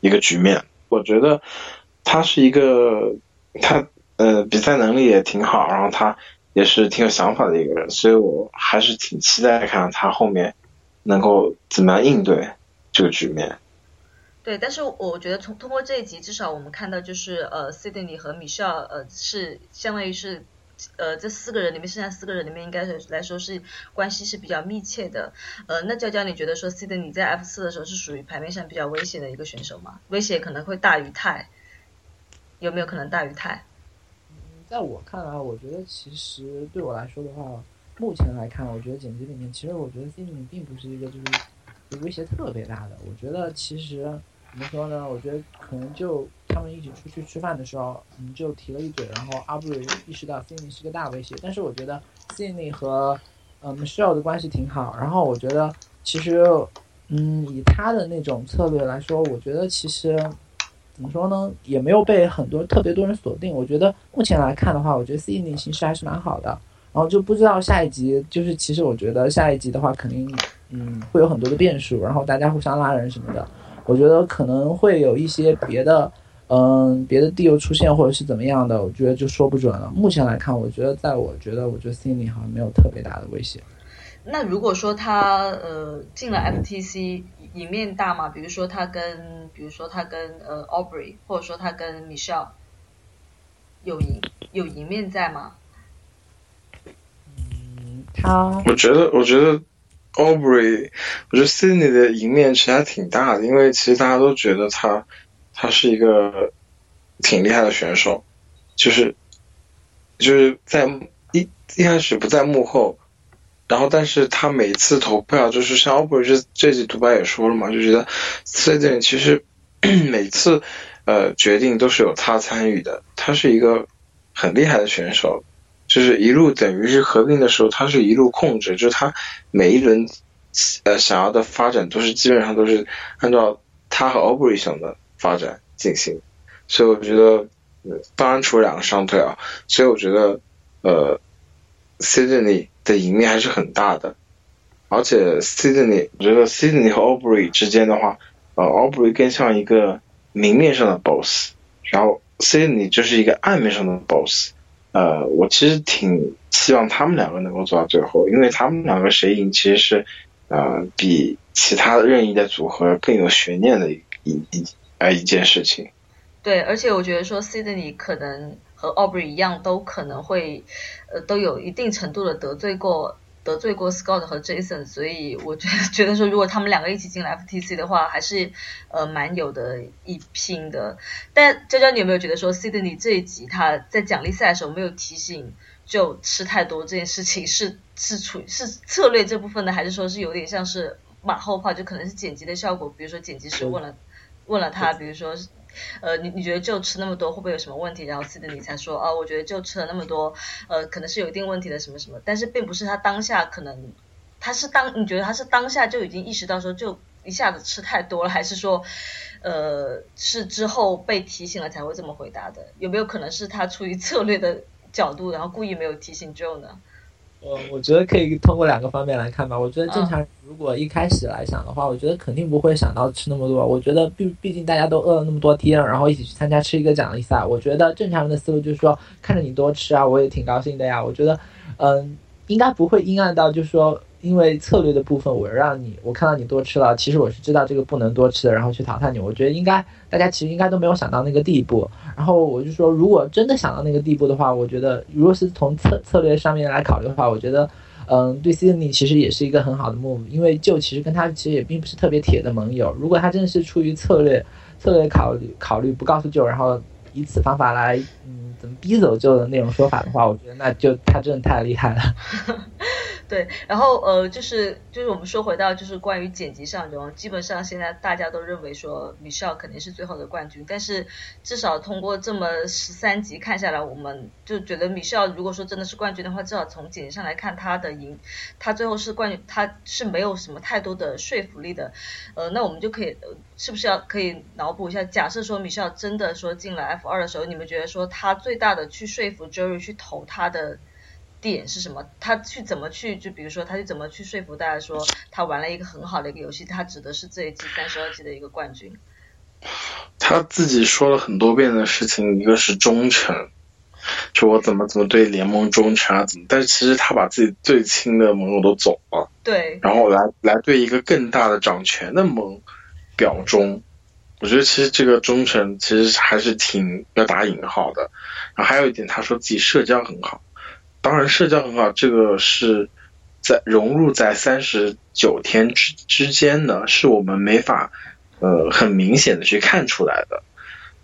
一个局面。我觉得他是一个他呃比赛能力也挺好，然后他也是挺有想法的一个人，所以我还是挺期待看他后面能够怎么样应对这个局面。对，但是我觉得从通过这一集，至少我们看到就是呃，Sydney 和 Michelle 呃是相当于是呃这四个人里面，剩下四个人里面应该是来说是关系是比较密切的。呃，那娇娇你觉得说 Sydney 在 F 四的时候是属于牌面上比较危险的一个选手吗？威胁可能会大于泰，有没有可能大于泰？在我看来，我觉得其实对我来说的话，目前来看，我觉得剪辑里面，其实我觉得 Sydney 并不是一个就是威胁特别大的。我觉得其实。怎么说呢？我觉得可能就他们一起出去吃饭的时候，嗯，就提了一嘴，然后阿布瑞意识到 Cindy 是个大威胁。但是我觉得 Cindy 和嗯 Michelle 的关系挺好。然后我觉得其实，嗯，以他的那种策略来说，我觉得其实怎么说呢，也没有被很多特别多人锁定。我觉得目前来看的话，我觉得 Cindy 形势还是蛮好的。然后就不知道下一集，就是其实我觉得下一集的话，肯定嗯会有很多的变数，然后大家互相拉人什么的。我觉得可能会有一些别的，嗯，别的地又出现，或者是怎么样的，我觉得就说不准了。目前来看，我觉得，在我觉得，我觉得 Cindy 好像没有特别大的威胁。那如果说他呃进了 FTC，赢面大嘛？比如说他跟，比如说他跟呃 Aubrey，或者说他跟 Michelle，有赢有赢面在吗？他，我觉得，我觉得 Aubrey，我觉得 Sydney 的赢面其实还挺大的，因为其实大家都觉得他他是一个挺厉害的选手，就是就是在一一开始不在幕后，然后但是他每次投票，就是像 Aubrey 这这集独白也说了嘛，就觉得 CJ 其实 每次呃决定都是有他参与的，他是一个很厉害的选手。就是一路等于是合并的时候，他是一路控制，就是他每一轮呃想要的发展都是基本上都是按照他和 Aubrey 想的发展进行，所以我觉得，当然除了两个伤退啊，所以我觉得呃 Sydney 的赢面还是很大的，而且 Sydney 我觉得 Sydney 和 Aubrey 之间的话，呃 Aubrey 更像一个明面上的 boss，然后 Sydney 就是一个暗面上的 boss。呃，我其实挺希望他们两个能够走到最后，因为他们两个谁赢，其实是呃比其他任意的组合更有悬念的一一呃一件事情。对，而且我觉得说 Sydney 可能和 Aubrey 一样，都可能会呃都有一定程度的得罪过。得罪过 Scott 和 Jason，所以我觉得觉得说，如果他们两个一起进了 FTC 的话，还是呃蛮有的一拼的。但娇娇，你有没有觉得说 Sydney 这一集他在奖励赛的时候没有提醒就吃太多这件事情是是处是策略这部分呢，还是说是有点像是马后炮，就可能是剪辑的效果？比如说剪辑师问了问了他，比如说。呃，你你觉得就吃那么多会不会有什么问题？然后 Sydney 才说啊，我觉得就吃了那么多，呃，可能是有一定问题的什么什么，但是并不是他当下可能，他是当你觉得他是当下就已经意识到说就一下子吃太多了，还是说，呃，是之后被提醒了才会这么回答的？有没有可能是他出于策略的角度，然后故意没有提醒 Joe 呢？我我觉得可以通过两个方面来看吧。我觉得正常人如果一开始来想的话，我觉得肯定不会想到吃那么多。我觉得毕毕竟大家都饿了那么多天，然后一起去参加吃一个奖励赛。我觉得正常人的思路就是说，看着你多吃啊，我也挺高兴的呀。我觉得，嗯，应该不会阴暗到就是说。因为策略的部分，我让你，我看到你多吃了，其实我是知道这个不能多吃的，然后去淘汰你。我觉得应该大家其实应该都没有想到那个地步。然后我就说，如果真的想到那个地步的话，我觉得如果是从策策略上面来考虑的话，我觉得，嗯，对 Sydney 其实也是一个很好的 move，因为就其实跟他其实也并不是特别铁的盟友。如果他真的是出于策略策略考虑考虑不告诉就，然后以此方法来嗯怎么逼走就的那种说法的话，我觉得那就他真的太厉害了。对，然后呃，就是就是我们说回到就是关于剪辑上中，基本上现在大家都认为说 Michelle 肯定是最后的冠军，但是至少通过这么十三集看下来，我们就觉得 Michelle 如果说真的是冠军的话，至少从剪辑上来看，他的赢，他最后是冠军，他是没有什么太多的说服力的。呃，那我们就可以呃是不是要可以脑补一下，假设说 Michelle 真的说进了 F 二的时候，你们觉得说他最大的去说服 Jerry 去投他的？点是什么？他去怎么去？就比如说，他去怎么去说服大家说他玩了一个很好的一个游戏？他指的是这一季三十二季的一个冠军。他自己说了很多遍的事情，一个是忠诚，就我怎么怎么对联盟忠诚啊，怎么？但是其实他把自己最亲的盟友都走了，对，然后来来对一个更大的掌权的盟表忠。我觉得其实这个忠诚其实还是挺要打引号的。然后还有一点，他说自己社交很好。当然，社交很好，这个是在融入在三十九天之之间呢，是我们没法呃很明显的去看出来的。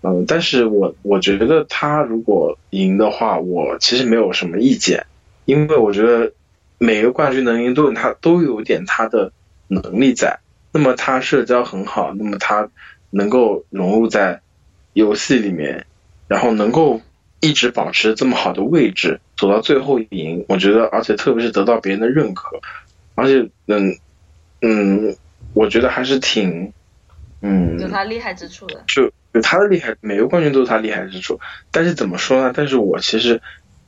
嗯，但是我我觉得他如果赢的话，我其实没有什么意见，因为我觉得每个冠军能赢都有他都有点他的能力在。那么他社交很好，那么他能够融入在游戏里面，然后能够。一直保持这么好的位置，走到最后赢，我觉得，而且特别是得到别人的认可，而且，嗯，嗯，我觉得还是挺，嗯，有他厉害之处的，就有他的厉害，每个冠军都有他厉害之处。但是怎么说呢？但是我其实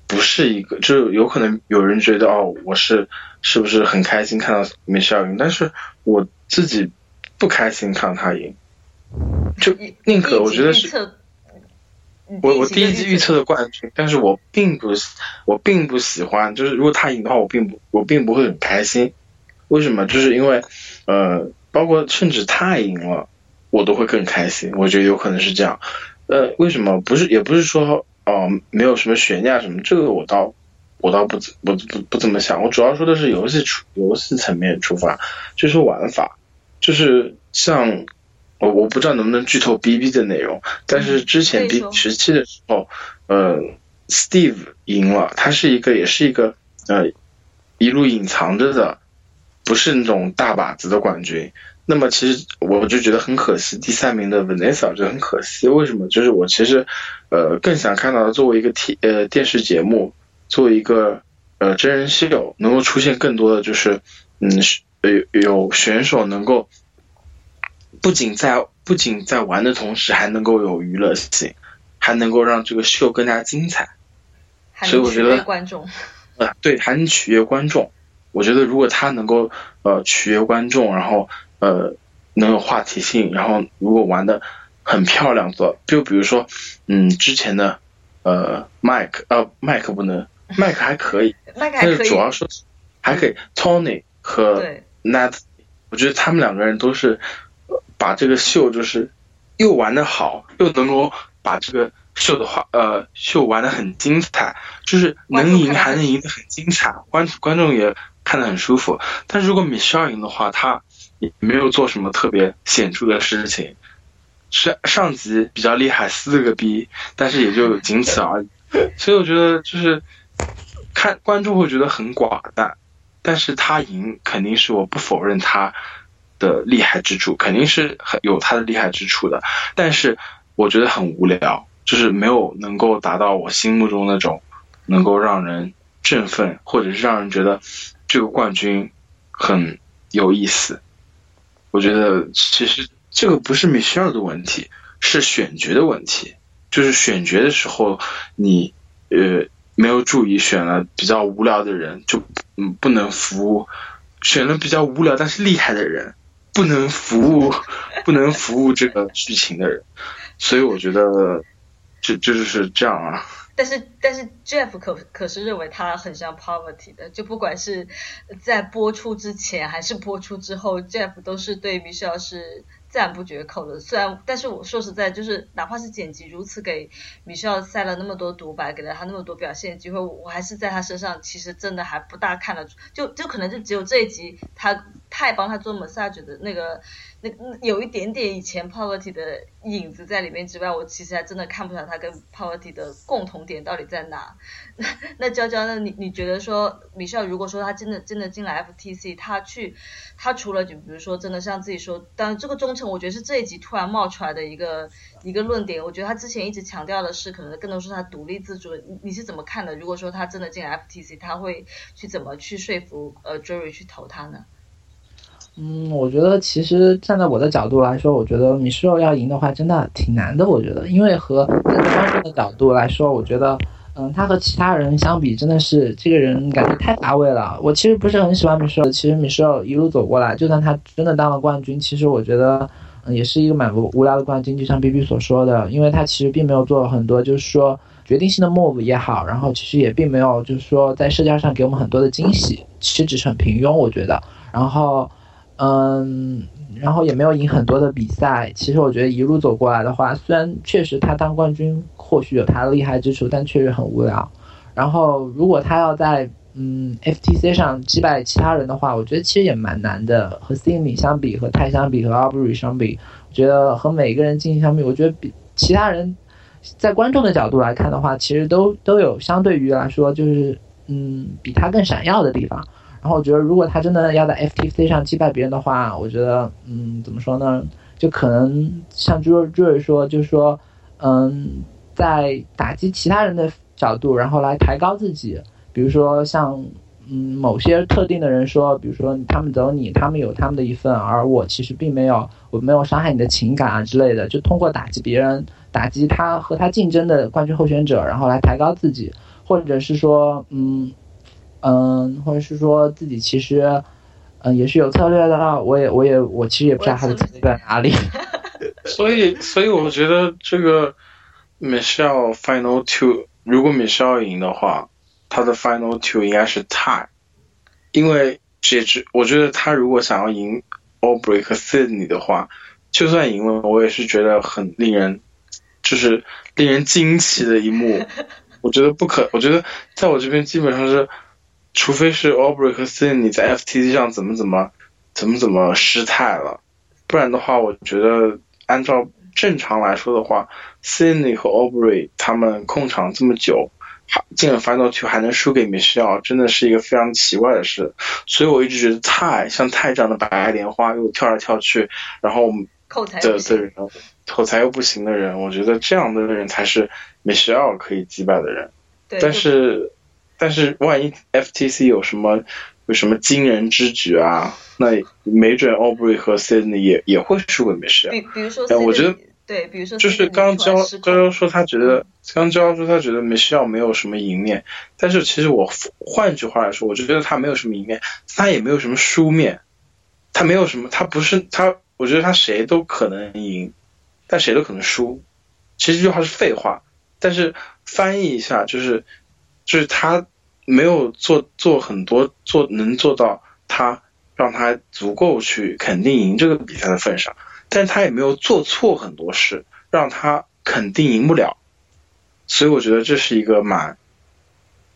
不是一个，就有可能有人觉得哦，我是是不是很开心看到梅西尔赢？但是我自己不开心看到他赢，就 宁可我觉得是。我我第一季预测的冠军，但是我并不我并不喜欢，就是如果他赢的话，我并不我并不会很开心。为什么？就是因为，呃，包括甚至他赢了，我都会更开心。我觉得有可能是这样。呃，为什么？不是，也不是说哦，没有什么悬念什么，这个我倒我倒不不不不怎么想。我主要说的是游戏出游戏层面出发，就是玩法，就是像我我不知道能不能剧透 B B 的内容，但是之前 B 十七的时候，呃，Steve 赢了，他是一个也是一个呃一路隐藏着的，不是那种大把子的冠军。那么其实我就觉得很可惜，第三名的 Vanessa 就很可惜。为什么？就是我其实，呃，更想看到作为一个 T 呃电视节目，作为一个呃真人秀，能够出现更多的就是，嗯，有有选手能够不仅在不仅在玩的同时，还能够有娱乐性，还能够让这个秀更加精彩。所以我觉得观众，呃，对，还能取悦观众。我觉得如果他能够呃取悦观众，然后。呃，能有话题性，然后如果玩的很漂亮，做就比如说，嗯，之前的呃，Mike，呃，Mike 不能，Mike 还可以，但是主要是还可以，Tony 和 Nat，我觉得他们两个人都是把这个秀就是又玩的好，又能够把这个秀的话，呃，秀玩的很精彩，就是能赢还能赢得很精彩，观观众也看得很舒服。但是如果米歇尔赢的话，他也没有做什么特别显著的事情，上上级比较厉害，四个 B，但是也就仅此而已。所以我觉得就是看观众会觉得很寡淡，但是他赢肯定是我不否认他的厉害之处，肯定是很有他的厉害之处的。但是我觉得很无聊，就是没有能够达到我心目中那种能够让人振奋，或者是让人觉得这个冠军很有意思。我觉得其实这个不是米歇尔的问题，是选角的问题。就是选角的时候，你呃没有注意选了比较无聊的人，就嗯不能服务；选了比较无聊但是厉害的人，不能服务，不能服务这个剧情的人。所以我觉得，这这就是这样啊。但是但是 Jeff 可可是认为他很像 Poverty 的，就不管是在播出之前还是播出之后，Jeff 都是对 Michelle 是。赞不绝口的，虽然，但是我说实在，就是哪怕是剪辑如此给 Michelle 塞了那么多独白，给了他那么多表现机会，我还是在他身上其实真的还不大看得出，就就可能就只有这一集他太帮他做 massage 的那个。那有一点点以前 Poverty 的影子在里面之外，我其实还真的看不出来他跟 Poverty 的共同点到底在哪。那 那娇娇，那你你觉得说米少如果说他真的真的进了 FTC，他去他除了就比如说真的像自己说，当然这个忠诚，我觉得是这一集突然冒出来的一个一个论点。我觉得他之前一直强调的是，可能更多是他独立自主。你你是怎么看的？如果说他真的进 FTC，他会去怎么去说服呃 Jury 去投他呢？嗯，我觉得其实站在我的角度来说，我觉得米歇尔要赢的话，真的挺难的。我觉得，因为和站在观众的角度来说，我觉得，嗯，他和其他人相比，真的是这个人感觉太乏味了。我其实不是很喜欢米歇尔。其实米歇尔一路走过来，就算他真的当了冠军，其实我觉得，嗯，也是一个蛮无无聊的冠军。就像 B B 所说的，因为他其实并没有做很多，就是说决定性的 move 也好，然后其实也并没有就是说在社交上给我们很多的惊喜，其实只是很平庸。我觉得，然后。嗯，然后也没有赢很多的比赛。其实我觉得一路走过来的话，虽然确实他当冠军或许有他的厉害之处，但确实很无聊。然后如果他要在嗯 FTC 上击败其他人的话，我觉得其实也蛮难的。和 Cindy 相比，和泰相比，和 Aubrey 相比，我觉得和每个人进行相比，我觉得比其他人在观众的角度来看的话，其实都都有相对于来说就是嗯比他更闪耀的地方。然后我觉得，如果他真的要在 FTC 上击败别人的话，我觉得，嗯，怎么说呢？就可能像朱朱瑞说，就是说，嗯，在打击其他人的角度，然后来抬高自己。比如说像，嗯，某些特定的人说，比如说他们走你，他们有他们的一份，而我其实并没有，我没有伤害你的情感啊之类的。就通过打击别人，打击他和他竞争的冠军候选者，然后来抬高自己，或者是说，嗯。嗯，或者是说自己其实，嗯，也是有策略的。我也，我也，我其实也不知道他的策略在哪里。所以，所以我觉得这个 Michelle Final Two，如果 Michelle 赢的话，他的 Final Two 应该是 tie，因为这只我觉得他如果想要赢 Aubrey 和 Sydney 的话，就算赢了，我也是觉得很令人，就是令人惊奇的一幕。我觉得不可，我觉得在我这边基本上是，除非是 Aubrey 和 Cindy 在 FTC 上怎么怎么怎么怎么失态了，不然的话，我觉得按照正常来说的话，Cindy 和 Aubrey 他们控场这么久，还进了 Final Two 还能输给 Michelle，真的是一个非常奇怪的事。所以我一直觉得泰像泰这样的白莲花又跳来跳去，然后口才的的人，口才又不行的人，我觉得这样的人才是 Michelle 可以击败的人。但是，但是万一 FTC 有什么有什么惊人之举啊，那没准 Aubrey 和 Sydney 也也会输给 Michelle。比比如说，我觉得对，比如说就是刚交娇娇说他觉得刚娇娇说他觉得 Michelle 没有什么赢面，但是其实我换句话来说，我就觉得他没有什么赢面，他也没有什么输面，他没有什么，他不是他。我觉得他谁都可能赢，但谁都可能输。其实这句话是废话，但是翻译一下就是，就是他没有做做很多做能做到他让他足够去肯定赢这个比赛的份上，但是他也没有做错很多事让他肯定赢不了。所以我觉得这是一个蛮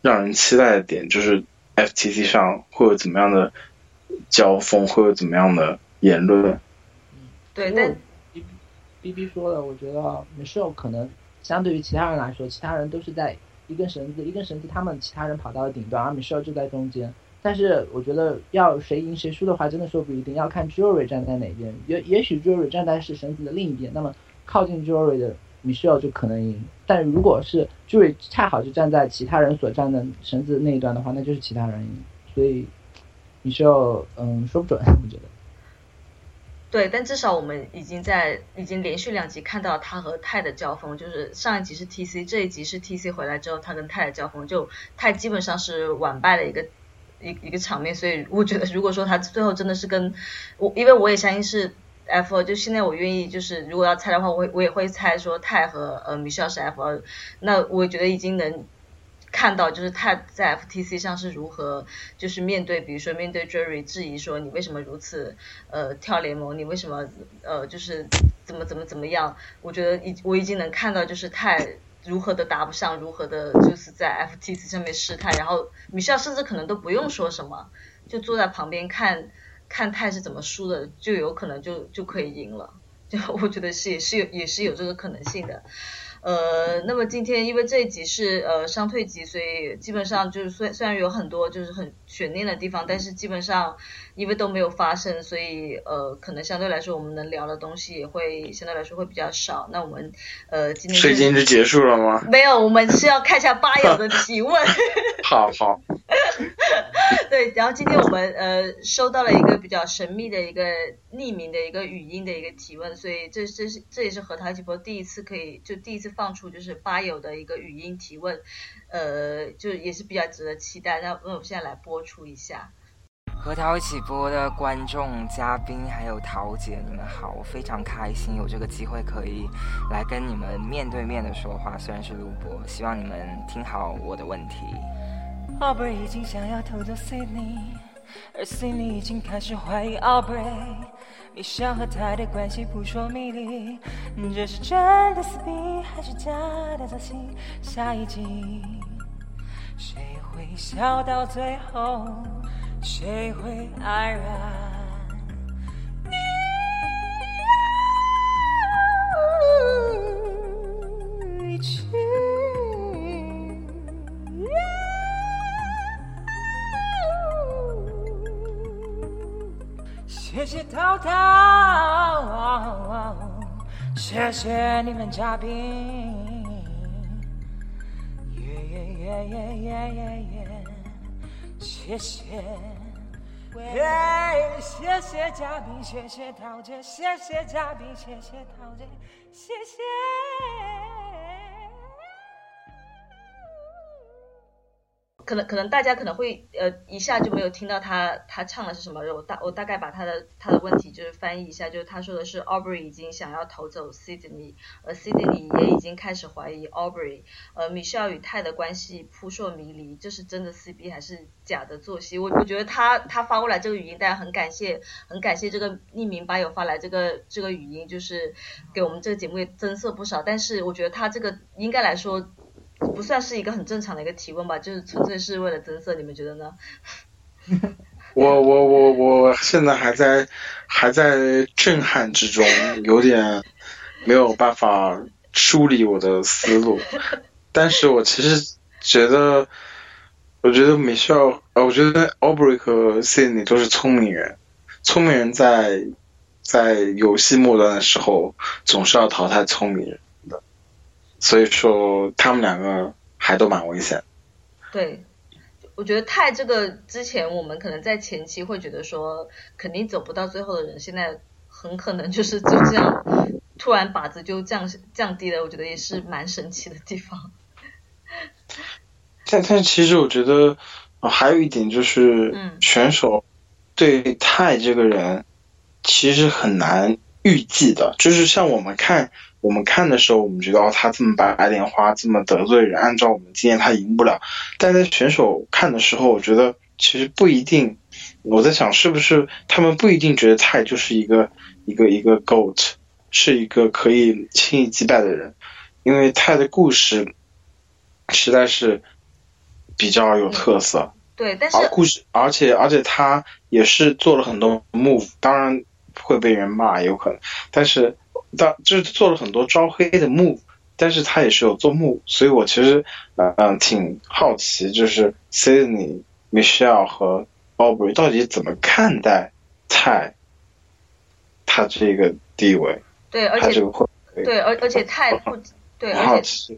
让人期待的点，就是 FTC 上会有怎么样的交锋，会有怎么样的言论。对，那 B B 说的，我觉得 Michelle 可能相对于其他人来说，其他人都是在一根绳子，一根绳子，他们其他人跑到了顶端，而 Michelle 就在中间。但是我觉得要谁赢谁输的话，真的说不一定，要看 Jury 站在哪边。也也许 Jury 站在是绳子的另一边，那么靠近 Jury 的 Michelle 就可能赢。但如果是 Jury 恰好就站在其他人所站的绳子那一端的话，那就是其他人赢。所以 Michelle，嗯，说不准，我觉得。对，但至少我们已经在已经连续两集看到他和泰的交锋，就是上一集是 T C，这一集是 T C 回来之后他跟泰的交锋，就泰基本上是完败的一个一一个场面，所以我觉得如果说他最后真的是跟我，因为我也相信是 F，就现在我愿意就是如果要猜的话，我我也会猜说泰和呃米歇尔是 F，那我觉得已经能。看到就是他在 FTC 上是如何，就是面对，比如说面对 Jerry 质疑说你为什么如此呃跳联盟，你为什么呃就是怎么怎么怎么样？我觉得已我已经能看到就是泰如何的答不上，如何的就是在 FTC 上面试探，然后米歇尔甚至可能都不用说什么，就坐在旁边看看泰是怎么输的，就有可能就就可以赢了。就 我觉得是也是有也是有这个可能性的。呃，那么今天因为这一集是呃商退集，所以基本上就是虽虽然有很多就是很悬念的地方，但是基本上因为都没有发生，所以呃可能相对来说我们能聊的东西也会相对来说会比较少。那我们呃今天是已经就结束了吗？没有，我们是要看一下吧友的提问。好 好。对，然后今天我们呃收到了一个比较神秘的一个匿名的一个语音的一个提问，所以这这是这也是核桃直播第一次可以就第一次放出就是吧友的一个语音提问，呃，就也是比较值得期待。那那我现在来播出一下。和陶一起播的观众、嘉宾还有陶姐，你们好，我非常开心有这个机会可以来跟你们面对面的说话，虽然是录播，希望你们听好我的问题。Aubrey 已经想要偷走 Sydney，而 Sydney 已经开始怀疑 Aubrey。米歇和他的关系扑朔迷离，这是真的撕逼还是假的造型？下一集谁会笑到最后？谁会黯然？谢谢涛涛，谢谢你们嘉宾，耶耶耶耶耶耶耶，谢谢，耶，谢谢嘉宾，谢谢陶喆，谢谢嘉宾，谢谢陶喆，谢谢。可能可能大家可能会呃一下就没有听到他他唱的是什么，我大我大概把他的他的问题就是翻译一下，就是他说的是 Aubrey 已经想要逃走 Sydney，而 Sydney 也已经开始怀疑 Aubrey，呃，Michelle 与泰的关系扑朔迷离，这是真的 CB 还是假的作戏？我我觉得他他发过来这个语音，大家很感谢很感谢这个匿名吧友发来这个这个语音，就是给我们这个节目增色不少。但是我觉得他这个应该来说。不算是一个很正常的一个提问吧，就是纯粹是为了增色，你们觉得呢？我我我我现在还在还在震撼之中，有点没有办法梳理我的思路。但是我其实觉得，我觉得美少，呃，我觉得 Aubrey 和 Sydney 都是聪明人。聪明人在在游戏末端的时候，总是要淘汰聪明人的。所以说，他们两个还都蛮危险。对。我觉得泰这个之前我们可能在前期会觉得说肯定走不到最后的人，现在很可能就是就这样突然靶子就降降低了，我觉得也是蛮神奇的地方。但但其实我觉得还有一点就是，选手对泰这个人其实很难预计的，就是像我们看。我们看的时候，我们觉得哦，他这么白莲花，这么得罪人，按照我们经验，他赢不了。但在选手看的时候，我觉得其实不一定。我在想，是不是他们不一定觉得泰就是一个一个一个 goat，是一个可以轻易击败的人？因为泰的故事实在是比较有特色。对，但是故事，而且而且他也是做了很多 move，当然会被人骂，有可能，但是。但就是做了很多招黑的 move，但是他也是有做 move，所以我其实嗯挺好奇，就是 Sydney、Michelle 和 Aubrey 到底怎么看待泰他这个地位？对，而且对，而而且泰不，对，而且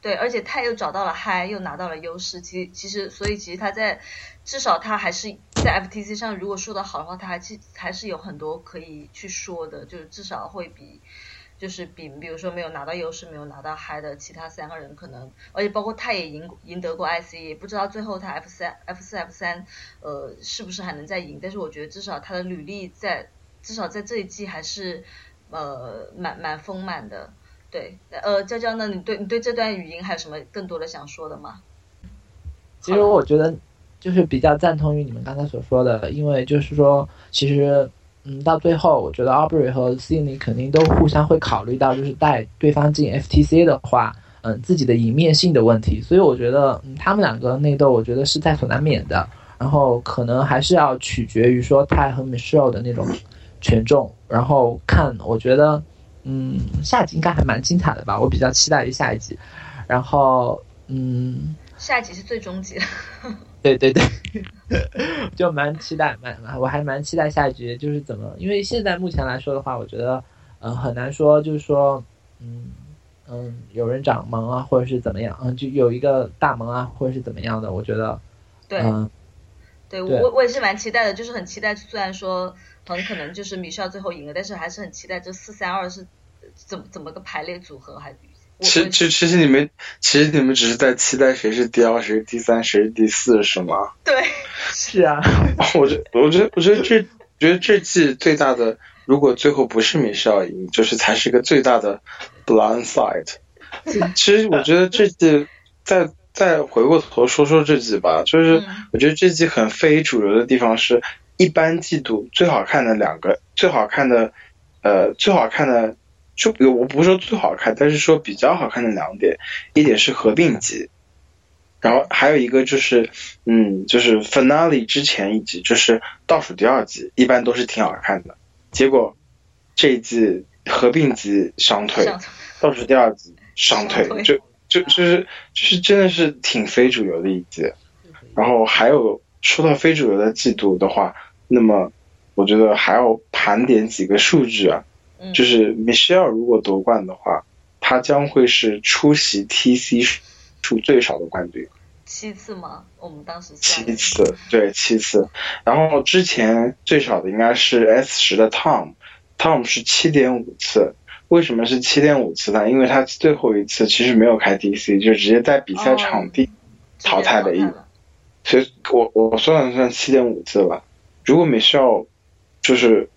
对，而且泰又找到了嗨，又拿到了优势。其其实，所以其实他在至少他还是在 FTC 上，如果说的好的话，他还是还是有很多可以去说的，就是至少会比。就是比，比如说没有拿到优势，没有拿到嗨的其他三个人，可能，而且包括他也赢赢得过 IC，也不知道最后他 F 三、F 四、F 三，呃，是不是还能再赢？但是我觉得至少他的履历在，至少在这一季还是，呃，蛮蛮丰满的。对，呃，娇娇呢，你对你对这段语音还有什么更多的想说的吗？其实我觉得就是比较赞同于你们刚才所说的，因为就是说，其实。嗯，到最后，我觉得 Aubrey 和 Cindy 肯定都互相会考虑到，就是带对方进 FTC 的话，嗯，自己的赢面性的问题。所以我觉得，嗯，他们两个内斗，我觉得是在所难免的。然后可能还是要取决于说泰和 Michelle 的那种权重。然后看，我觉得，嗯，下一集应该还蛮精彩的吧？我比较期待于下一集。然后，嗯，下一集是最终集。对对对，就蛮期待，蛮我还蛮期待下一局就是怎么，因为现在目前来说的话，我觉得嗯很难说，就是说嗯嗯有人掌盟啊，或者是怎么样，嗯就有一个大盟啊，或者是怎么样的，我觉得对，对我我也是蛮期待的，就是很期待，虽然说很可能就是米少最后赢了，但是还是很期待这四三二是怎么怎么个排列组合还。其其其实你们其实你们只是在期待谁是第二谁是第三谁是第四是吗？对，是啊。我觉我觉得我觉得这觉得这季最大的，如果最后不是米少赢，就是才是个最大的 blind side。其实我觉得这季再再回过头说说这季吧，就是我觉得这季很非主流的地方是，一般季度最好看的两个最好看的呃最好看的。就我不是说最好看，但是说比较好看的两点，一点是合并集，然后还有一个就是，嗯，就是 finale 之前一集，就是倒数第二集，一般都是挺好看的。结果这一季合并集伤退，倒数第二集伤退，就就就是就是真的是挺非主流的一季。然后还有说到非主流的季度的话，那么我觉得还要盘点几个数据啊。就是 Michelle 如果夺冠的话，他将会是出席 TC 数最少的冠军。七次吗？我们当时七次，对，七次。然后之前最少的应该是 S 十的 Tom，Tom 是七点五次。为什么是七点五次呢？因为他最后一次其实没有开 TC，就直接在比赛场地淘汰了一。所以我我算了算七点五次吧。如果 Michelle 就是。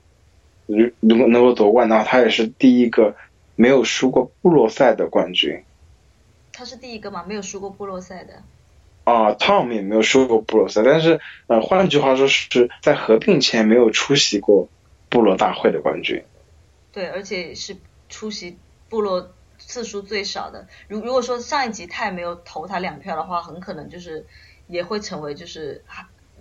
如如果能够夺冠的话，他也是第一个没有输过部落赛的冠军。他是第一个吗？没有输过部落赛的。啊，Tom 也没有输过部落赛，但是呃，换句话说是在合并前没有出席过部落大会的冠军。对，而且是出席部落次数最少的。如如果说上一集泰没有投他两票的话，很可能就是也会成为就是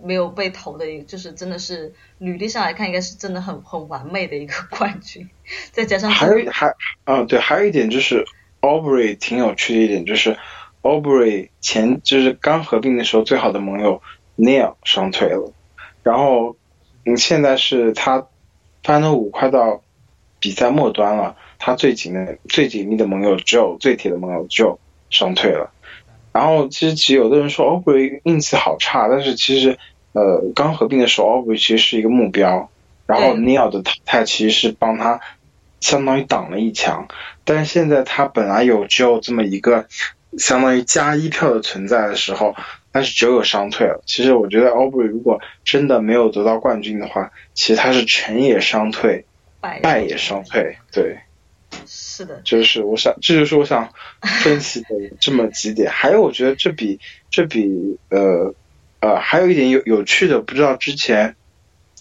没有被投的一个，就是真的是履历上来看，应该是真的很很完美的一个冠军。再加上还有还啊对，还有一点就是 Aubrey 挺有趣的一点就是 Aubrey 前就是刚合并的时候最好的盟友 Neil 伤退了，然后嗯现在是他 Final 五快到比赛末端了，他最紧的最紧密的盟友 Joe 最铁的盟友 Joe 伤退了，然后其实其实有的人说 Aubrey 运气好差，但是其实呃刚合并的时候 Aubrey 其实是一个目标，然后 Neil 的淘汰其实是帮他。相当于挡了一枪，但是现在他本来有 Joe 这么一个相当于加一票的存在的时候，但是只有伤退了。其实我觉得 Aubrey 如果真的没有得到冠军的话，其实他是成也伤退，败也伤退。对，是的，就是我想，这就是我想分析的这么几点。还有，我觉得这比这比呃呃还有一点有有趣的，不知道之前。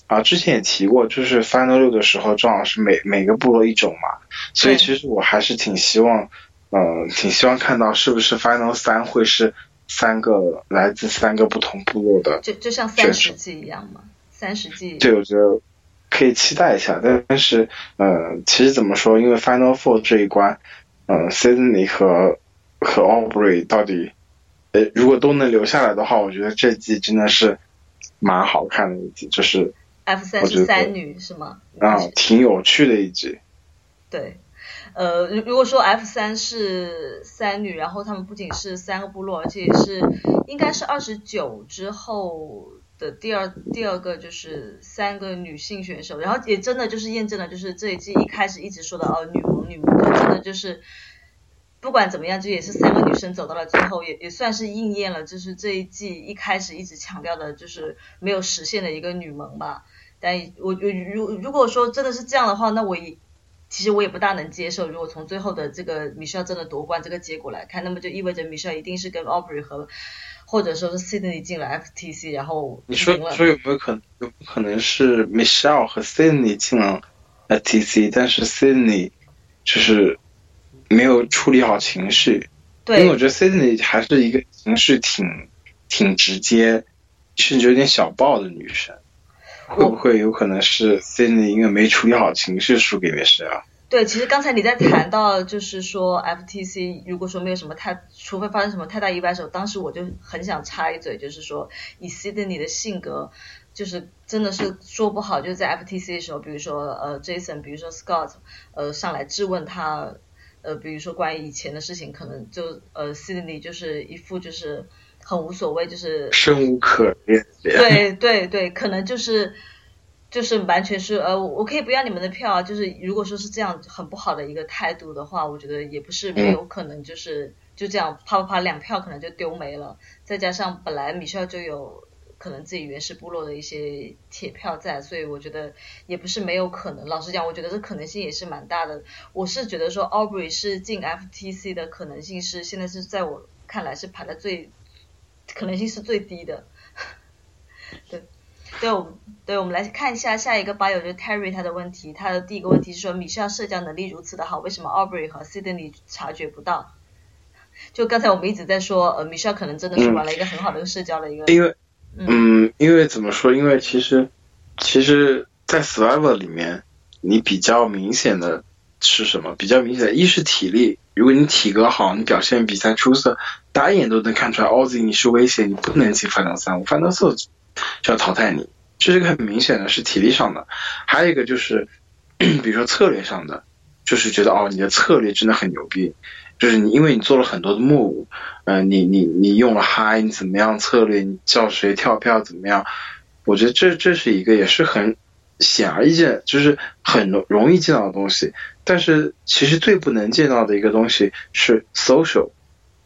啊，之前也提过，就是 Final 六的时候，正好是每每个部落一种嘛，所以其实我还是挺希望，嗯，挺希望看到是不是 Final 三会是三个来自三个不同部落的，就就像三十季一样嘛，三十季。对，我觉得可以期待一下，但但是，呃，其实怎么说，因为 Final Four 这一关，嗯，Sydney 和和 Aubrey 到底，呃，如果都能留下来的话，我觉得这季真的是蛮好看的一季，就是。F 三是三女是吗？啊，挺有趣的一集。对，呃，如如果说 F 三是三女，然后他们不仅是三个部落，而且是应该是二十九之后的第二第二个就是三个女性选手，然后也真的就是验证了，就是这一季一开始一直说的哦，女萌女盟，真的就是不管怎么样，就也是三个女生走到了最后，也也算是应验了，就是这一季一开始一直强调的，就是没有实现的一个女萌吧。但我如如果说真的是这样的话，那我也其实我也不大能接受。如果从最后的这个米歇尔真的夺冠这个结果来看，那么就意味着米歇尔一定是跟 Aubrey 和或者说是 Sydney 进了 FTC，然后你说说有没有可能有可能是 Michelle 和 Sydney 进了 FTC，但是 Sydney 就是没有处理好情绪，对，因为我觉得 Sydney 还是一个情绪挺挺直接，甚至有点小爆的女生。会不会有可能是 Sydney 因为没处理好情绪输给没事啊？对，其实刚才你在谈到就是说 FTC 如果说没有什么太，除非发生什么太大意外的时候，当时我就很想插一嘴，就是说以 Sydney 的性格，就是真的是说不好，就是在 FTC 的时候，比如说呃 Jason，比如说 Scott，呃上来质问他，呃比如说关于以前的事情，可能就呃 Sydney 就是一副就是。很无所谓，就是生无可恋。对对对，可能就是就是完全是呃，我可以不要你们的票啊。就是如果说是这样很不好的一个态度的话，我觉得也不是没有可能，就是就这样啪啪啪两票可能就丢没了。再加上本来米歇尔就有可能自己原始部落的一些铁票在，所以我觉得也不是没有可能。老实讲，我觉得这可能性也是蛮大的。我是觉得说 Aubrey 是进 FTC 的可能性是现在是在我看来是排在最。可能性是最低的，对，对，我们对，我们来看一下下一个吧友，就是 Terry 他的问题，他的第一个问题是说，米歇尔社交能力如此的好，为什么 Aubrey 和 Sydney 察觉不到？就刚才我们一直在说，呃，米歇尔可能真的是玩了一个很好的社交的一个，因为，嗯，因为怎么说？因为其实，其实，在 Survivor 里面，你比较明显的是什么？比较明显的，一是体力。如果你体格好，你表现比赛出色，打眼都能看出来，Ozzy 你是威胁，你不能进 Final 三，我 Final 四就要淘汰你，这是个很明显的，是体力上的。还有一个就是，比如说策略上的，就是觉得哦，你的策略真的很牛逼，就是你因为你做了很多的 move，嗯，你你你用了 high，你怎么样策略，你叫谁跳票怎么样？我觉得这这是一个也是很显而易见，就是很容容易见到的东西。但是其实最不能见到的一个东西是 social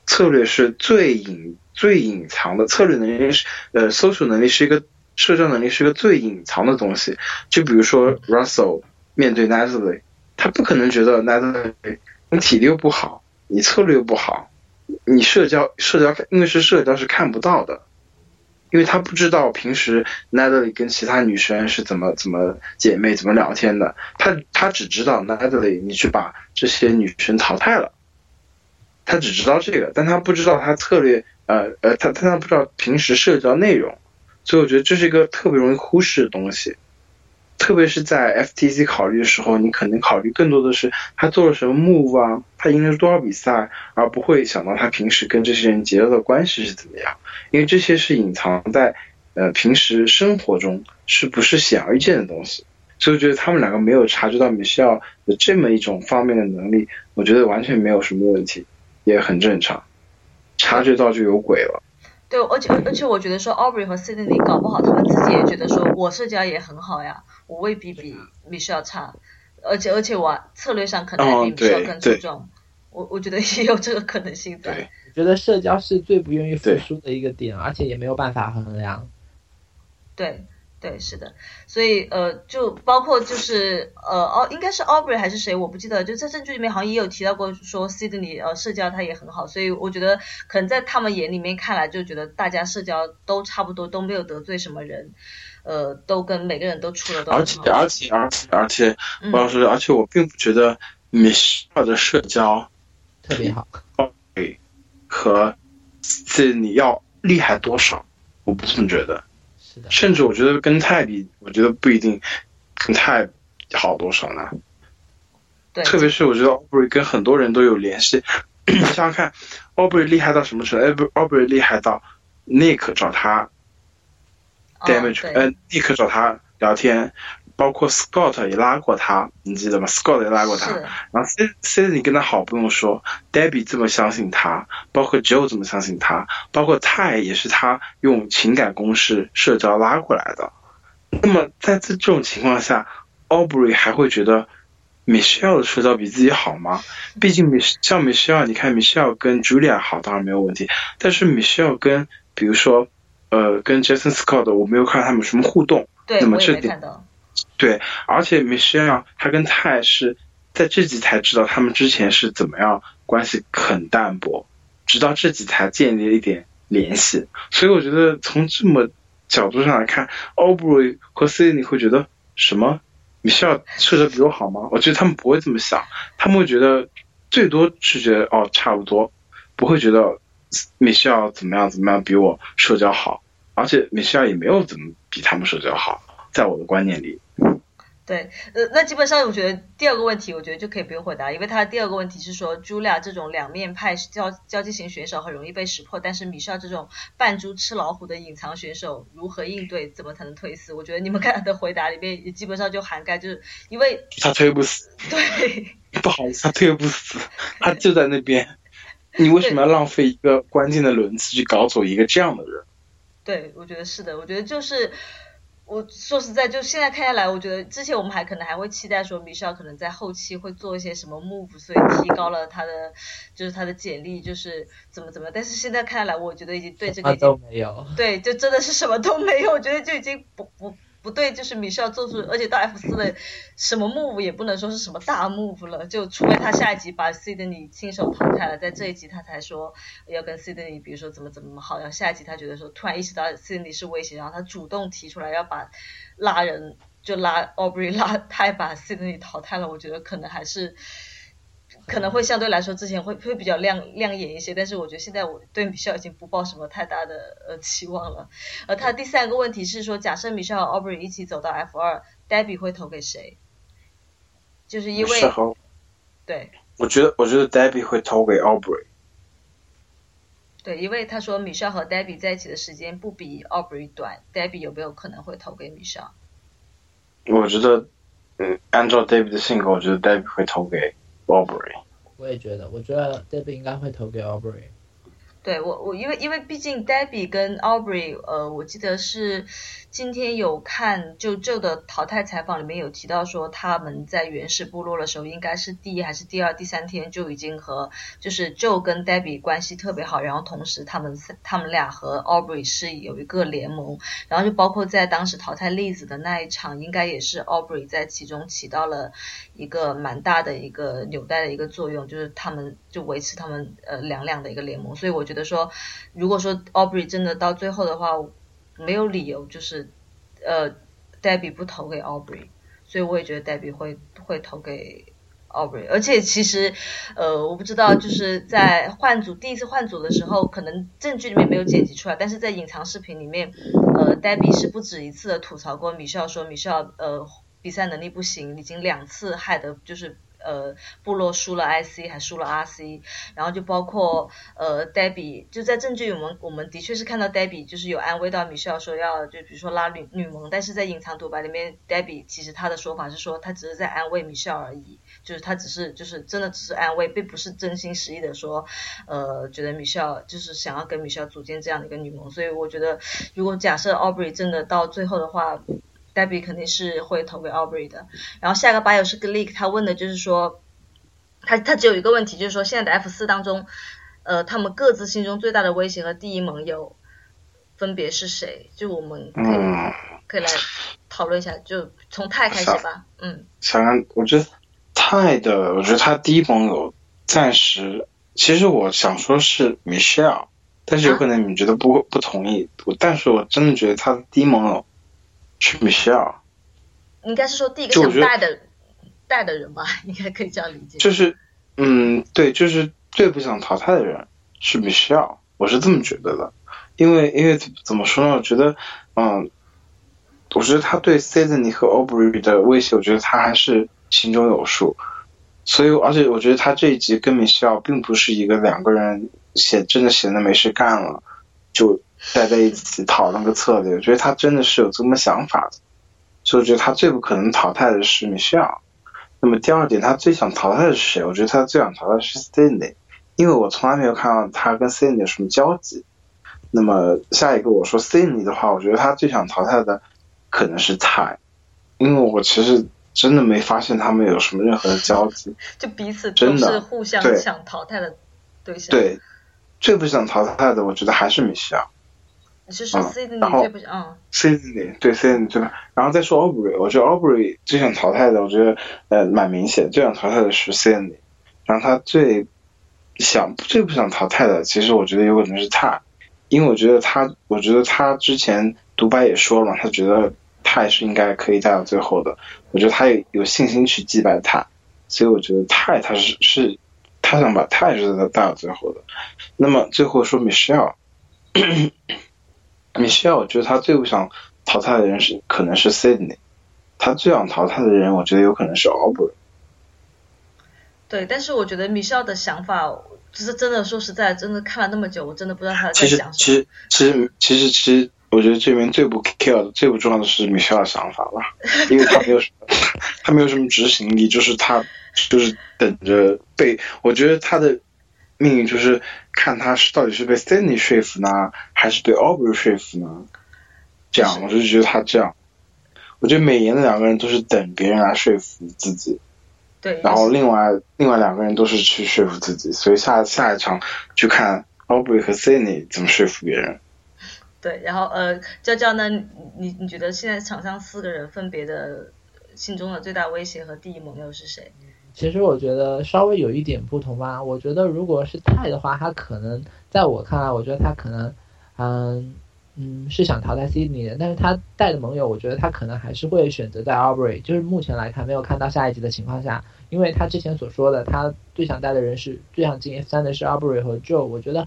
策略，是最隐最隐藏的策略能力是呃 social 能力是一个社交能力是一个最隐藏的东西。就比如说 Russell 面对 Natalie，他不可能觉得 Natalie 你体力又不好，你策略又不好，你社交社交因为是社交是看不到的。因为他不知道平时 Natalie 跟其他女生是怎么怎么姐妹怎么聊天的，他他只知道 Natalie 你去把这些女生淘汰了，他只知道这个，但他不知道他策略，呃呃，他他他不知道平时社交内容，所以我觉得这是一个特别容易忽视的东西。特别是在 FTC 考虑的时候，你可能考虑更多的是他做了什么 move 啊，他赢了多少比赛，而不会想到他平时跟这些人结交的关系是怎么样，因为这些是隐藏在呃平时生活中是不是显而易见的东西。所以我觉得他们两个没有察觉到米歇尔的这么一种方面的能力，我觉得完全没有什么问题，也很正常。察觉到就有鬼了。对，而且而且我觉得说 Aubrey 和 Sydney 搞不好他们自己也觉得说我社交也很好呀。我未必比 Michelle 差，而且而且我策略上可能还比 Michelle 更出众。我我觉得也有这个可能性在。我觉得社交是最不愿意服输的一个点，而且也没有办法衡量。对对是的，所以呃就包括就是呃哦应该是 Aubrey 还是谁我不记得，就在证据里面好像也有提到过说 Sydney 呃社交他也很好，所以我觉得可能在他们眼里面看来就觉得大家社交都差不多，都没有得罪什么人。呃，都跟每个人都处的都而且而且而且而且，我要说，而且我并不觉得 Michelle 的社交特别好，对，和这你要厉害多少，我不这么觉得。是的。甚至我觉得跟泰比，我觉得不一定跟泰好多少呢。对。特别是我觉得 Aubrey 跟很多人都有联系，想想看，Aubrey 厉害到什么程度？Aubrey 厉害到 Nick 找他。damage，呃，Nick 找他聊天，包括 Scott 也拉过他，你记得吗？Scott 也拉过他，然后 C C 你跟他好不用说，Debbie 这么相信他，包括 Joe 这么相信他，包括泰也是他用情感攻势社交拉过来的。那么在这这种情况下，Aubrey 还会觉得 Michelle 的社交比自己好吗？毕竟 Mich 像 Michelle，你看 Michelle 跟 Julia 好当然没有问题，但是 Michelle 跟比如说。呃，跟 Jason Scott 我没有看到他们有什么互动，那么这点，对，而且米歇尔他跟泰是在这集才知道他们之前是怎么样关系很淡薄，直到这集才建立了一点联系，所以我觉得从这么角度上来看，Aubrey 和 Cindy 会觉得什么？Michelle 社交比我好吗？我觉得他们不会这么想，他们会觉得最多是觉得哦差不多，不会觉得。米歇尔怎么样？怎么样比我社交好？而且米歇尔也没有怎么比他们社交好，在我的观念里。对，呃，那基本上我觉得第二个问题，我觉得就可以不用回答，因为他的第二个问题是说，朱莉亚这种两面派交交际型选手很容易被识破，但是米歇尔这种扮猪吃老虎的隐藏选手如何应对？怎么才能推死？我觉得你们 刚才的回答里面也基本上就涵盖，就是因为他推不死。对，不好意思，他推不死，他就在那边。你为什么要浪费一个关键的轮次去搞走一个这样的人？对，我觉得是的。我觉得就是，我说实在，就现在看下来，我觉得之前我们还可能还会期待说，米歇尔可能在后期会做一些什么 move，所以提高了他的就是他的简历，就是怎么怎么。但是现在看下来，我觉得已经对这个已经没有，对，就真的是什么都没有。我觉得就已经不不。不对，就是米歇尔做出，而且到 F 四了，什么 move 也不能说是什么大 move 了，就除非他下一集把 Sydney 亲手淘汰了，在这一集他才说要跟 Sydney，比如说怎么怎么好，然后下一集他觉得说突然意识到 Sydney 是威胁，然后他主动提出来要把拉人就拉 Aubrey 拉，他也把 Sydney 淘汰了，我觉得可能还是。可能会相对来说之前会会比较亮亮眼一些，但是我觉得现在我对米歇尔已经不抱什么太大的呃期望了。而他第三个问题是说，假设米歇尔和 Aubrey 一起走到 F 二，Debbie 会投给谁？就是因为对，我觉得我觉得 Debbie 会投给 Aubrey。对，因为他说米歇尔和 Debbie 在一起的时间不比 Aubrey 短，Debbie 有没有可能会投给米歇尔？我觉得，嗯，按照 Debbie 的性格，我觉得 Debbie 会投给。Aubrey，我也觉得，我觉得 Debbie 应该会投给 Aubrey。对我，我因为因为毕竟 Debbie 跟 Aubrey，呃，我记得是。今天有看就旧的淘汰采访里面有提到说他们在原始部落的时候应该是第一还是第二第三天就已经和就是 Joe 跟 Debbie 关系特别好，然后同时他们他们俩和 Aubrey 是有一个联盟，然后就包括在当时淘汰栗子的那一场，应该也是 Aubrey 在其中起到了一个蛮大的一个纽带的一个作用，就是他们就维持他们呃两两的一个联盟，所以我觉得说如果说 Aubrey 真的到最后的话。没有理由，就是呃，Debbie 不投给 Aubrey，所以我也觉得 Debbie 会会投给 Aubrey，而且其实，呃，我不知道，就是在换组第一次换组的时候，可能证据里面没有剪辑出来，但是在隐藏视频里面，呃，Debbie 是不止一次的吐槽过米少，说米少呃比赛能力不行，已经两次害得就是。呃，部落输了 IC 还输了 RC，然后就包括呃，Debbie 就在证据我们我们的确是看到 Debbie 就是有安慰到米歇尔说要就比如说拉女女盟，但是在隐藏独白里面，Debbie 其实他的说法是说他只是在安慰米歇尔而已，就是他只是就是真的只是安慰，并不是真心实意的说呃觉得米歇尔就是想要跟米歇尔组建这样的一个女盟，所以我觉得如果假设 Aubrey 真的到最后的话。Debbie 肯定是会投给 Aubrey 的，然后下一个吧友是 Gleek，他问的就是说，他他只有一个问题，就是说现在的 F 四当中，呃，他们各自心中最大的威胁和第一盟友分别是谁？就我们可以可以来讨论一下，就从泰开始吧。嗯，想想，我觉得泰的，我觉得他第一盟友暂时，其实我想说是 Michelle，但是有可能你觉得不不同意，但是我真的觉得他的第一盟友。是米歇尔，应该是说第一个想带的带的人吧，应该可以这样理解。就是，嗯，对，就是最不想淘汰的人是米歇尔，我是这么觉得的。因为，因为怎么说呢？我觉得，嗯，我觉得他对 Sydney 和 Aubrey 的威胁，我觉得他还是心中有数。所以，而且我觉得他这一集跟米歇尔并不是一个两个人闲真的闲的没事干了就。待在一起讨论个策略，我觉得他真的是有这么想法的，所以我觉得他最不可能淘汰的是米歇尔。那么第二点，他最想淘汰的是谁？我觉得他最想淘汰的是 Cindy，因为我从来没有看到他跟 Cindy 有什么交集。那么下一个我说 Cindy 的话，我觉得他最想淘汰的可能是泰，因为我其实真的没发现他们有什么任何的交集，就彼此都是互相想淘汰的对象。对，最不想淘汰的，我觉得还是米歇尔。就是最不想，嗯，Cindy 对 Cindy 对吧？然后再说 Aubrey，我觉得 Aubrey 最想淘汰的，我觉得呃蛮明显，最想淘汰的是 Cindy。然后他最想最不想淘汰的，其实我觉得有可能是他，因为我觉得他，我觉得他之前独白也说了，他觉得他也是应该可以带到最后的。我觉得他有有信心去击败他，所以我觉得泰他是是他想把泰是带到最后的。那么最后说 Michelle。米歇尔，我觉得他最不想淘汰的人是可能是 Sydney，他最想淘汰的人，我觉得有可能是 Aubrey。对，但是我觉得米歇尔的想法，就是真的说实在，真的看了那么久，我真的不知道他在想什么。其实，其实，其实，其实，我觉得这边最不 care 的、最不重要的是米歇尔的想法吧，因为他没有什么，他没有什么执行力，就是他就是等着被。我觉得他的。命运就是看他是到底是被 Cindy 说服呢，还是被 Aubrey 说服呢？这样，我就觉得他这样。我觉得美颜的两个人都是等别人来说服自己，对。然后另外另外两个人都是去说服自己，所以下下一场就看 Aubrey 和 Cindy 怎么说服别人。对，然后呃，娇娇呢，你你觉得现在场上四个人分别的心中的最大威胁和第一盟友是谁？其实我觉得稍微有一点不同吧。我觉得如果是泰的话，他可能在我看来，我觉得他可能，嗯嗯，是想淘汰 Sydney 的。但是他带的盟友，我觉得他可能还是会选择在 Aubrey。就是目前来看，没有看到下一集的情况下，因为他之前所说的，他最想带的人是最想进 F 三的是 Aubrey 和 Joe。我觉得，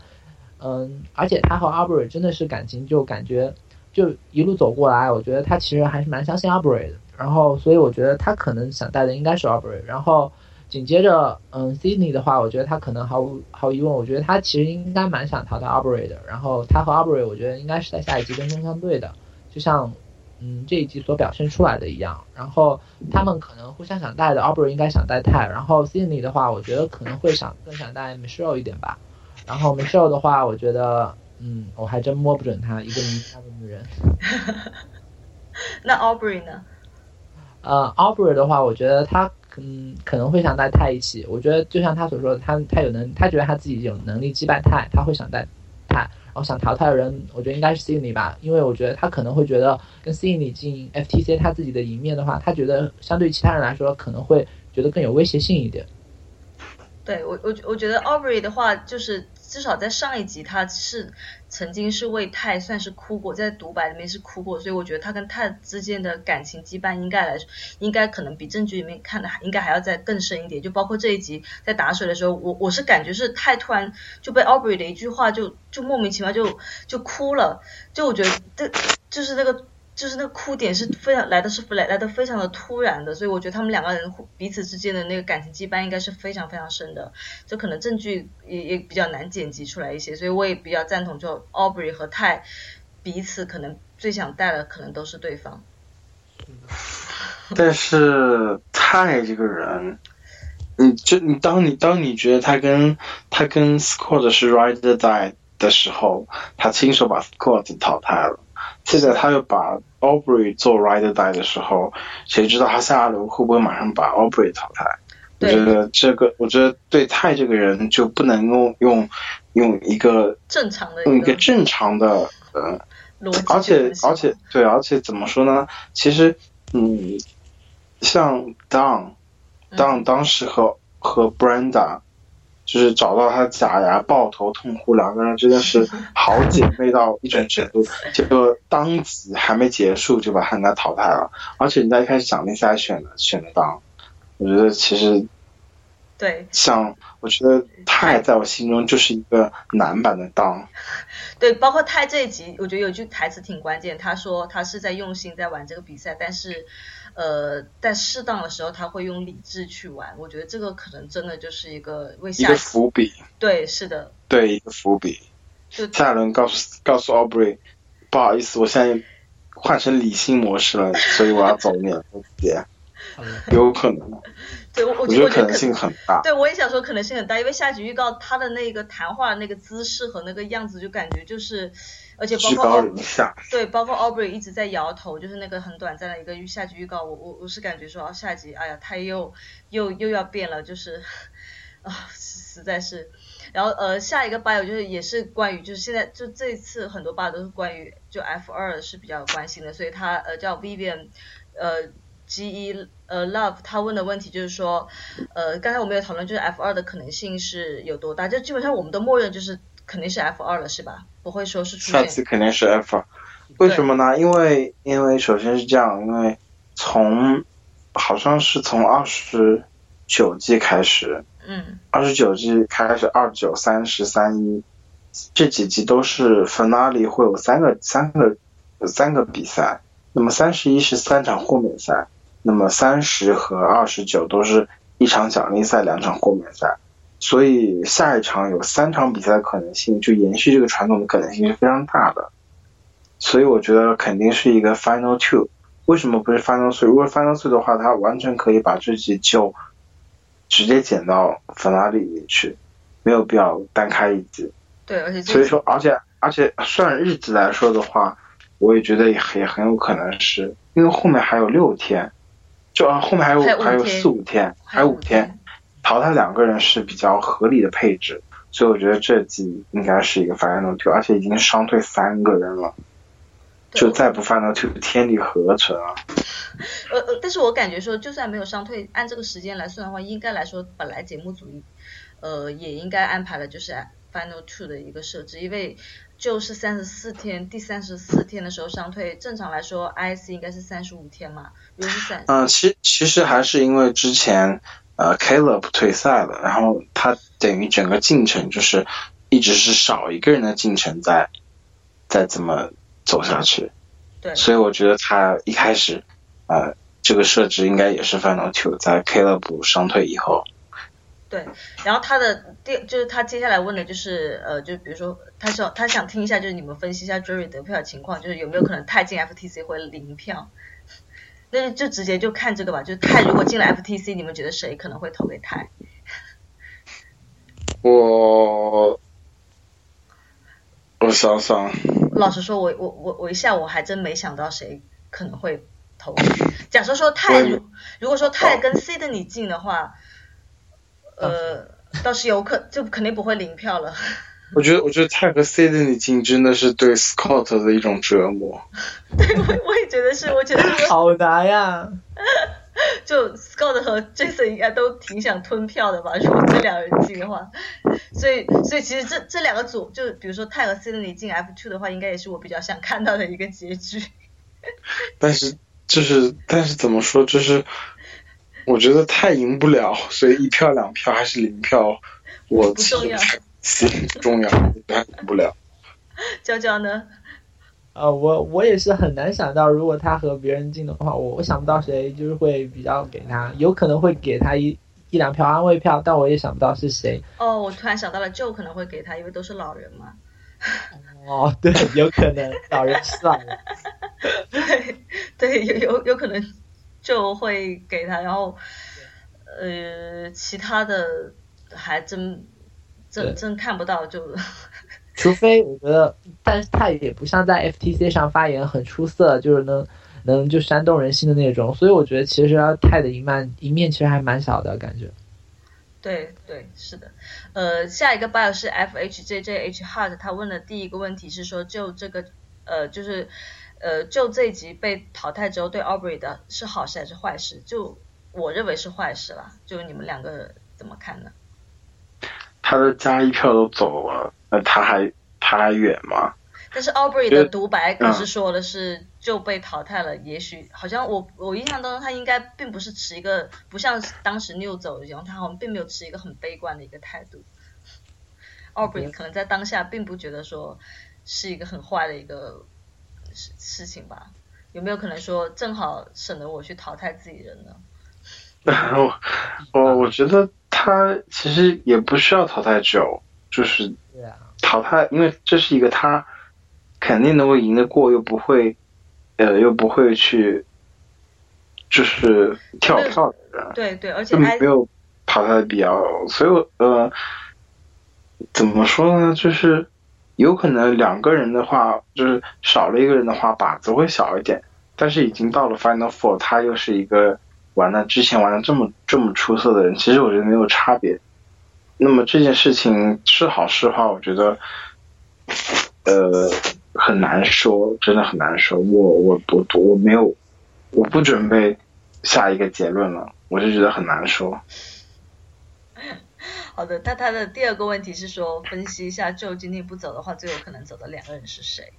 嗯，而且他和 Aubrey 真的是感情，就感觉就一路走过来，我觉得他其实还是蛮相信 Aubrey 的。然后，所以我觉得他可能想带的应该是 Aubrey。然后紧接着，嗯，Sydney 的话，我觉得他可能毫无毫无疑问，我觉得他其实应该蛮想淘汰 Aubrey 的。然后他和 Aubrey，我觉得应该是在下一集针锋相对的，就像嗯这一集所表现出来的一样。然后他们可能互相想带的，Aubrey 应该想带泰，然后 Sydney 的话，我觉得可能会想更想带 Michelle 一点吧。然后 Michelle 的话，我觉得嗯，我还真摸不准她一个名家的女人。那 Aubrey 呢？呃，Aubrey 的话，我觉得他嗯可能会想带泰一起。我觉得就像他所说的，他他有能，他觉得他自己有能力击败泰，他会想带泰。然后想淘汰的人，我觉得应该是 Cindy 吧，因为我觉得他可能会觉得跟 Cindy 进 FTC 他自己的赢面的话，他觉得相对其他人来说，可能会觉得更有威胁性一点。对我我我觉得 Aubrey 的话，就是至少在上一集他是曾经是为泰算是哭过，在独白里面是哭过，所以我觉得他跟泰之间的感情羁绊应该来说，应该可能比正剧里面看的还应该还要再更深一点。就包括这一集在打水的时候，我我是感觉是泰突然就被 Aubrey 的一句话就就莫名其妙就就哭了，就我觉得这就是那个。就是那哭点是非常来的是来来的非常的突然的，所以我觉得他们两个人彼此之间的那个感情羁绊应该是非常非常深的，就可能证据也也比较难剪辑出来一些，所以我也比较赞同，就 Aubrey 和泰彼此可能最想带的可能都是对方。但是泰这个人，你就你当你当你觉得他跟他跟 Scott 是 Ride or Die 的时候，他亲手把 Scott 淘汰了。现在他又把 Aubrey 做 Ride Die 的时候，谁知道他下轮会不会马上把 Aubrey 淘汰？我觉得这个，我觉得对泰这个人就不能够用用一个正常的用一个正常的呃，而且而且对，而且怎么说呢？其实嗯，像 Don Don 当时和和 Brenda。就是找到他假牙，抱头痛哭，两个人真的是好姐妹到一种程度。结果当即还没结束就把汉娜淘汰了，而且人家一开始奖励赛选的选的当，我觉得其实对，像我觉得泰在我心中就是一个男版的当。对，包括泰这一集，我觉得有句台词挺关键，他说他是在用心在玩这个比赛，但是。呃，在适当的时候，他会用理智去玩。我觉得这个可能真的就是一个为下一个伏笔。对，是的。对，一个伏笔。就下一轮告诉告诉 Aubrey，不好意思，我现在换成理性模式了，所以我要走你了，姐。有可能。对，我我觉得可能性很大。对，我也想说可能性很大，因为下集预告他的那个谈话那个姿势和那个样子，就感觉就是。而且包括对，包括 Aubrey 一直在摇头，就是那个很短暂的一个下集预告，我我我是感觉说啊，下集哎呀，他又又又要变了，就是啊，实在是。然后呃，下一个 bio 就是也是关于，就是现在就这次很多 bio 都是关于就 F 二是比较关心的，所以他呃叫 Vivian 呃 G 一呃 Love，他问的问题就是说呃，刚才我们有讨论，就是 F 二的可能性是有多大？就基本上我们都默认就是肯定是 F 二了，是吧？不会说是下次肯定是 F，二为什么呢？因为因为首先是这样，因为从好像是从二十九季开始，嗯，二十九季开始二九三十三一这几季都是 finale 会有三个三个三个比赛，那么三十一是三场豁免赛，那么三十和二十九都是一场奖励赛，两场豁免赛。所以下一场有三场比赛的可能性，就延续这个传统的可能性是非常大的。所以我觉得肯定是一个 final two。为什么不是 final three？如果 final three 的话，他完全可以把自己就直接减到 finale 里去，没有必要单开一集。对，而且所以说，而且而且算日子来说的话，我也觉得也也很有可能是因为后面还有六天，就啊后面还有还有四五天，还有五天。淘汰两个人是比较合理的配置，所以我觉得这季应该是一个 final two，而且已经伤退三个人了，就再不 final two，天理何存啊？呃呃，但是我感觉说，就算没有伤退，按这个时间来算的话，应该来说，本来节目组呃也应该安排了就是 final two 的一个设置，因为就是三十四天，第三十四天的时候伤退，正常来说 IC 应该是三十五天嘛，如果是三，嗯，其其实还是因为之前。呃，Caleb 退赛了，然后他等于整个进程就是一直是少一个人的进程在在怎么走下去。对。所以我觉得他一开始呃这个设置应该也是 Final Two，在 Caleb 伤退以后。对，然后他的第就是他接下来问的就是呃，就比如说他想他想听一下，就是你们分析一下 Jerry 得票的情况，就是有没有可能泰进 FTC 会零票。那就直接就看这个吧，就泰如果进了 FTC，你们觉得谁可能会投给泰？我我想想，老实说，我我我我一下我还真没想到谁可能会投。假设说泰如如果说泰跟 C 的你进的话，呃，倒是有可就肯定不会零票了。我觉得，我觉得泰和 C 的你进真的是对 Scott 的一种折磨。对，我我也觉得是，我觉得好难呀。就 Scott 和 Jason 应该都挺想吞票的吧？如果这两人进的话，所以所以其实这这两个组，就比如说泰和 Sydney 进 F two 的话，应该也是我比较想看到的一个结局。但是就是但是怎么说，就是我觉得太赢不了，所以一票两票还是零票，我不重要，不重要，他赢不了。娇娇呢？呃，我我也是很难想到，如果他和别人进的话，我我想不到谁就是会比较给他，有可能会给他一一两票安慰票，但我也想不到是谁。哦，我突然想到了，就可能会给他，因为都是老人嘛。哦，对，有可能老人是老人。对对，有有有可能就会给他，然后呃，其他的还真真真看不到就。除非我觉得，但是他也不像在 FTC 上发言很出色，就是能能就煽动人心的那种，所以我觉得其实泰的一面一面其实还蛮小的感觉。对对是的，呃，下一个 bio 是 FHJJH Heart，他问的第一个问题是说，就这个呃就是呃就这一集被淘汰之后对 Aubrey 的是好事还是坏事？就我认为是坏事了，就你们两个怎么看呢？他的加一票都走了。那他还他还远吗？但是 Aubrey 的独白可是说的是就被淘汰了。也许好像我我印象当中他应该并不是持一个不像当时 New 走一样，他好像并没有持一个很悲观的一个态度。Aubrey 可能在当下并不觉得说是一个很坏的一个事事情吧？有没有可能说正好省得我去淘汰自己人呢？我我我觉得他其实也不需要淘汰九，就是。淘汰，因为这是一个他肯定能够赢得过，又不会，呃，又不会去，就是跳票的人。对对，而且没有淘汰的必要。所以，呃，怎么说呢？就是有可能两个人的话，就是少了一个人的话，靶子会小一点。但是已经到了 Final Four，他又是一个玩的之前玩的这么这么出色的人，其实我觉得没有差别。那么这件事情是好是坏，我觉得，呃，很难说，真的很难说。我我我我没有，我不准备下一个结论了，我就觉得很难说。好的，那他的第二个问题是说，分析一下，就今天不走的话，最有可能走的两个人是谁？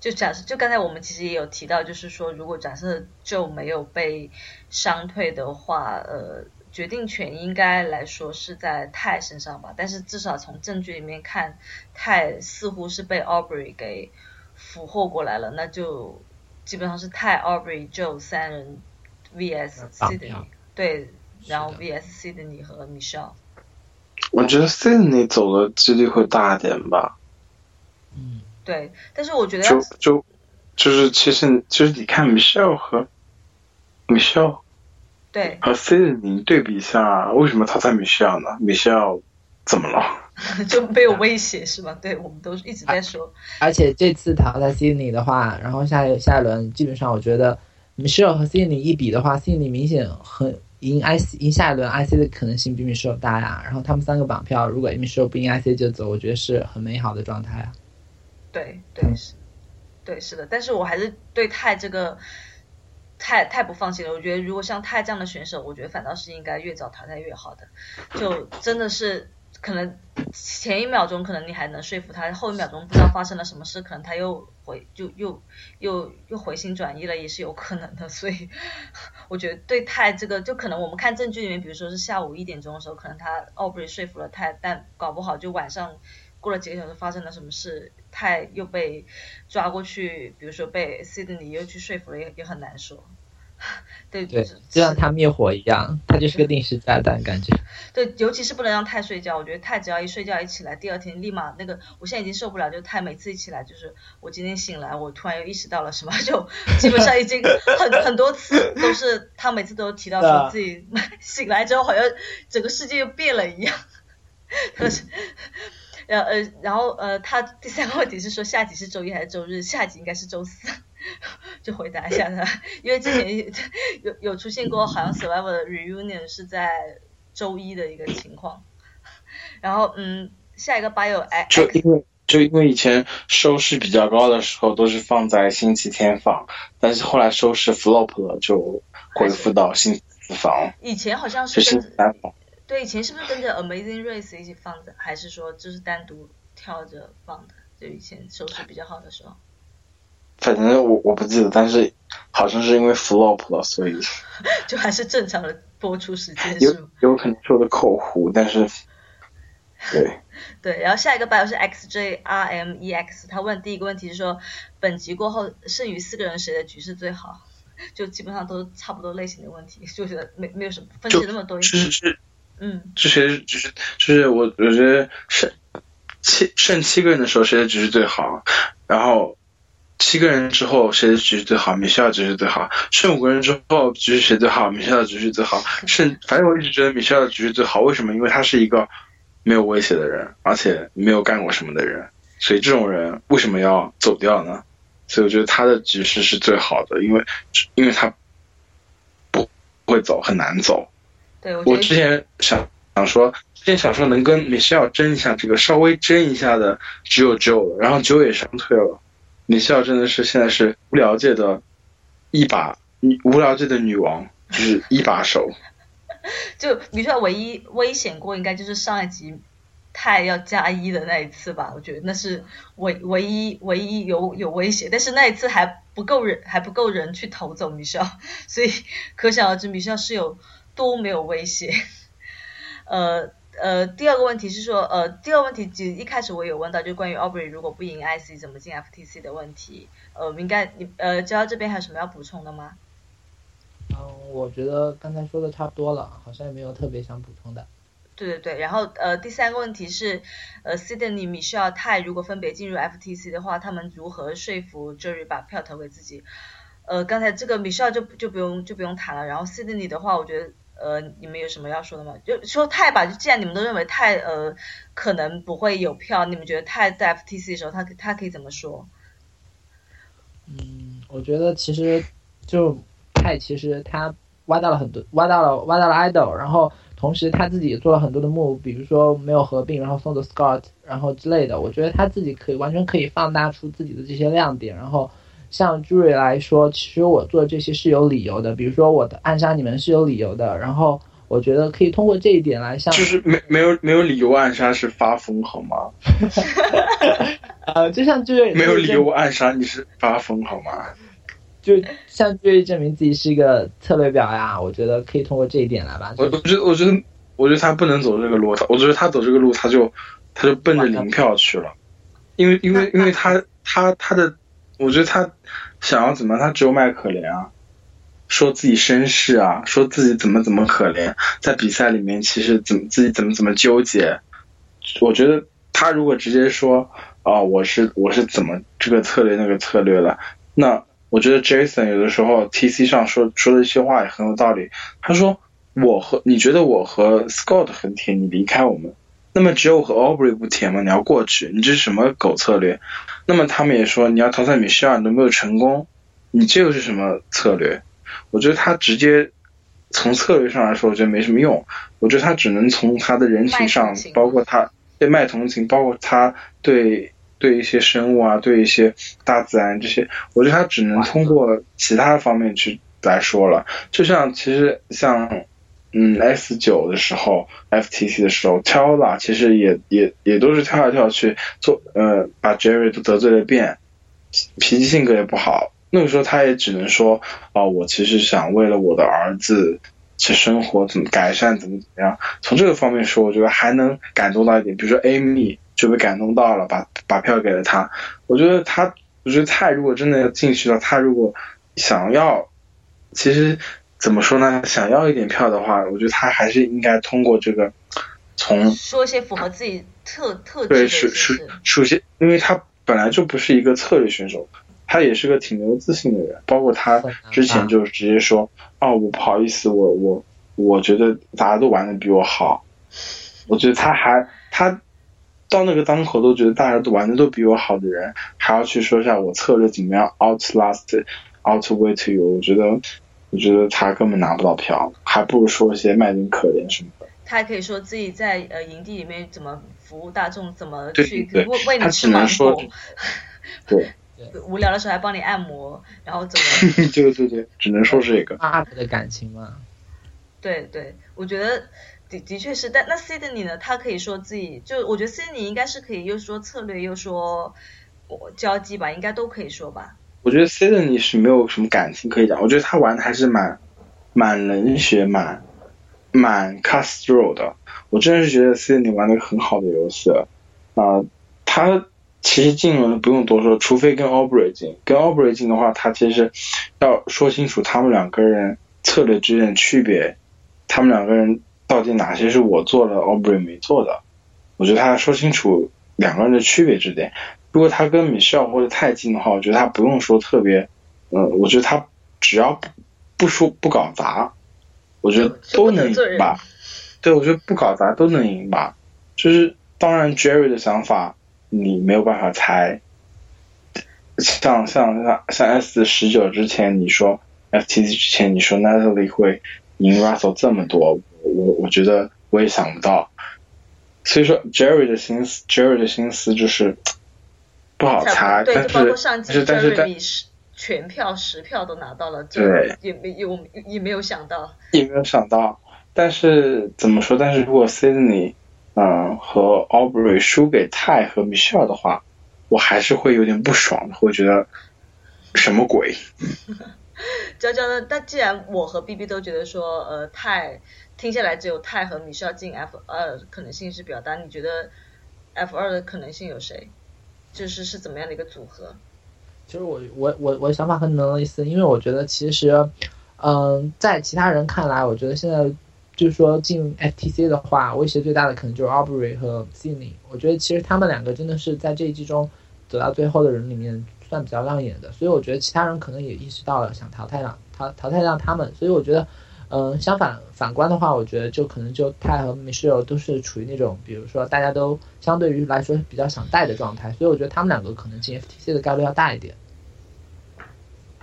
就假设，就刚才我们其实也有提到，就是说，如果假设就没有被伤退的话，呃。决定权应该来说是在泰身上吧，但是至少从证据里面看，泰似乎是被 Aubrey 给俘获过来了，那就基本上是泰 Aubrey Joe 三人 VS Sydney，对，然后 VS Sydney 和 Michelle。我觉得 Sydney 走的几率会大一点吧。嗯，对，但是我觉得就就就是其实其实你看 Michelle 和 Michelle。对，和 C 的你对比一下，为什么他在米歇尔呢？？Michelle 怎么了？就没有威胁是吧？对我们都一直在说。而且这次淘汰 c y 的话，然后下下一轮基本上我觉得 Michelle 和 c y 一比的话 c y 明显很赢 IC 赢下一轮 IC 的可能性比米歇尔大呀。然后他们三个绑票，如果米歇尔不赢 IC 就走，我觉得是很美好的状态啊。对对是，对是的，但是我还是对泰这个。太太不放心了，我觉得如果像泰这样的选手，我觉得反倒是应该越早淘汰越好的。就真的是可能前一秒钟可能你还能说服他，后一秒钟不知道发生了什么事，可能他又回就又又又回心转意了，也是有可能的。所以我觉得对泰这个，就可能我们看证据里面，比如说是下午一点钟的时候，可能他奥布瑞说服了泰，但搞不好就晚上过了几个小时发生了什么事。泰又被抓过去，比如说被 Sydney 又去说服了，也也很难说。对对，就像他灭火一样，他就是个定时炸弹感觉。对，尤其是不能让太睡觉，我觉得太只要一睡觉一起来，第二天立马那个，我现在已经受不了，就太每次一起来，就是我今天醒来，我突然又意识到了什么，就基本上已经很很多次都是他每次都提到说自己 醒来之后好像整个世界又变了一样。呃呃，然后呃，他第三个问题是说下集是周一还是周日？下集应该是周四，就回答一下他，因为之前有有出现过，好像 Survivor 的 reunion 是在周一的一个情况。然后嗯，下一个 bio 哎，就因为就因为以前收视比较高的时候都是放在星期天放，但是后来收视 flop 了，就恢复到星期四放。以前好像是星期三放。对，以前是不是跟着 Amazing Race 一起放的，还是说就是单独跳着放的？就以前收视比较好的时候。反正我我不记得，但是好像是因为 flop 了，所以 就还是正常的播出时间有是吗？有可能说的口胡，但是 对。对，然后下一个 bio 是 XJRMEX，他问第一个问题是说，本集过后剩余四个人谁的局势最好？就基本上都是差不多类型的问题，就觉得没没有什么分析那么多。是是，嗯，这谁就是就是我我觉得剩七剩七个人的时候谁的局势最好，然后七个人之后谁的局势最好，米歇尔局势最好，剩五个人之后局势谁最好，米歇尔局势最好，剩反正我一直觉得米歇尔的局势最好，为什么？因为他是一个没有威胁的人，而且没有干过什么的人，所以这种人为什么要走掉呢？所以我觉得他的局势是最好的，因为因为他不不会走，很难走。对，我。我之前想想说，之前想说能跟米歇尔争一下这个稍微争一下的只有 Joe 了，然后 Joe 也伤退了，米歇尔真的是现在是无聊界的一把女无聊界的女王，就是一把手。就米歇尔唯一危险过，应该就是上一集太要加一的那一次吧。我觉得那是唯唯一唯一有有威胁，但是那一次还不够人，还不够人去投走米歇尔，所以可想而知米歇尔是有多没有威胁。呃呃，第二个问题是说，呃，第二个问题其实一开始我有问到，就关于 Aubrey 如果不赢 IC 怎么进 FTC 的问题。呃，应该你呃，焦这边还有什么要补充的吗？嗯，我觉得刚才说的差不多了，好像也没有特别想补充的。对对对，然后呃，第三个问题是，呃，Sydney、Michelle、泰如果分别进入 FTC 的话，他们如何说服 Jerry 把票投给自己？呃，刚才这个 Michelle 就就不用就不用谈了，然后 Sydney 的话，我觉得呃，你们有什么要说的吗？就说泰吧，就既然你们都认为泰呃可能不会有票，你们觉得泰在 FTC 的时候，他他可以怎么说？嗯，我觉得其实就泰，其实他挖到了很多，挖到了挖到了 idol，然后同时他自己也做了很多的 move，比如说没有合并，然后送走 Scott，然后之类的。我觉得他自己可以完全可以放大出自己的这些亮点。然后像 Jury 来说，其实我做这些是有理由的，比如说我的暗杀你们是有理由的。然后我觉得可以通过这一点来向就是没没有没有理由暗杀是发疯好吗？呃，就像 Jury 没有理由暗杀你是发疯好吗？就像 Jury 证明自己是一个策略表呀。我觉得可以通过这一点来吧。我我觉得我觉得我觉得他不能走这个路，他我觉得他走这个路他就他就奔着零票去了，因为因为因为他他他的，我觉得他想要怎么，他只有卖可怜啊，说自己身世啊，说自己怎么怎么可怜，在比赛里面其实怎么自己怎么怎么纠结，我觉得他如果直接说啊、我是我是怎么这个策略那个策略了，那我觉得 Jason 有的时候 TC 上说说的一些话也很有道理，他说。我和你觉得我和 Scott 很甜，你离开我们，那么只有我和 Aubrey 不甜吗？你要过去，你这是什么狗策略？那么他们也说你要淘汰米歇尔，你都没有成功，你这又是什么策略？我觉得他直接从策略上来说，我觉得没什么用。我觉得他只能从他的人情上情，包括他对卖同情，包括他对对一些生物啊，对一些大自然这些，我觉得他只能通过其他方面去来说了。就像其实像。嗯，S 九的时候，FTC 的时候，Tella 其实也也也都是跳来跳去，做呃把 Jerry 都得罪了遍，脾气性格也不好。那个时候他也只能说，哦，我其实想为了我的儿子去生活怎么改善，怎么怎么样。从这个方面说，我觉得还能感动到一点，比如说 Amy 就被感动到了，把把票给了他。我觉得他，我觉得他如果真的要进去了，他如果想要，其实。怎么说呢？想要一点票的话，我觉得他还是应该通过这个从说一些符合自己特特对一些首首。首先，因为他本来就不是一个策略选手，他也是个挺没有自信的人。包括他之前就直接说：“哦，我不好意思，我我我觉得大家都玩的比我好。”我觉得他还他到那个当口都觉得大家都玩的都比我好的人，还要去说一下我策略怎么样 outlast outweight you，我觉得。我觉得他根本拿不到票，还不如说一些卖点可怜什么的。他还可以说自己在呃营地里面怎么服务大众，怎么去为为他你吃芒只能说果，对，无聊的时候还帮你按摩，然后怎么 对对对，只能说这个。up 的感情嘛。对对，我觉得的的确是，但那 Sydney 呢？他可以说自己就，我觉得 Sydney 应该是可以又说策略又说我交际吧，应该都可以说吧。我觉得 Sydney 是没有什么感情可以讲，我觉得他玩的还是蛮蛮冷血、蛮蛮 castro 的。我真的是觉得 Sydney 玩的很好的游戏啊，他其实进轮不用多说，除非跟 Aubrey 进，跟 Aubrey 进的话，他其实要说清楚他们两个人策略之间的区别，他们两个人。到底哪些是我做了，Aubrey 没做的？我觉得他要说清楚两个人的区别之点。如果他跟 Michelle 或者太近的话，我觉得他不用说特别，嗯，我觉得他只要不不说不搞砸，我觉得都能赢吧。对，我觉得不搞砸都能赢吧。就是当然，Jerry 的想法你没有办法猜。像像像像 S 十九之前你说 FTC 之前你说 Natalie 会赢 Russell 这么多。我我觉得我也想不到，所以说 Jerry 的心思，Jerry 的心思就是不好猜，但是但是但是全票十票都拿到了，对，也没有也没有想到，也没有想到，但是怎么说？但是如果 Sydney 嗯和 Aubrey 输给泰和 Michelle 的话，我还是会有点不爽的，会觉得什么鬼？娇娇呢？但既然我和 B B 都觉得说，呃，泰。听下来，只有泰和 Michelle 进 F 二可能性是比较大。你觉得 F 二的可能性有谁？就是是怎么样的一个组合？其实我我我我想法和你们类似，因为我觉得其实，嗯，在其他人看来，我觉得现在就是说进 FTC 的话，威胁最大的可能就是 Aubrey 和 c i n y 我觉得其实他们两个真的是在这一季中走到最后的人里面算比较亮眼的，所以我觉得其他人可能也意识到了想淘汰让淘淘汰掉他们，所以我觉得。嗯，相反反观的话，我觉得就可能就泰和 Michelle 都是处于那种，比如说大家都相对于来说比较想带的状态，所以我觉得他们两个可能进 FTC 的概率要大一点。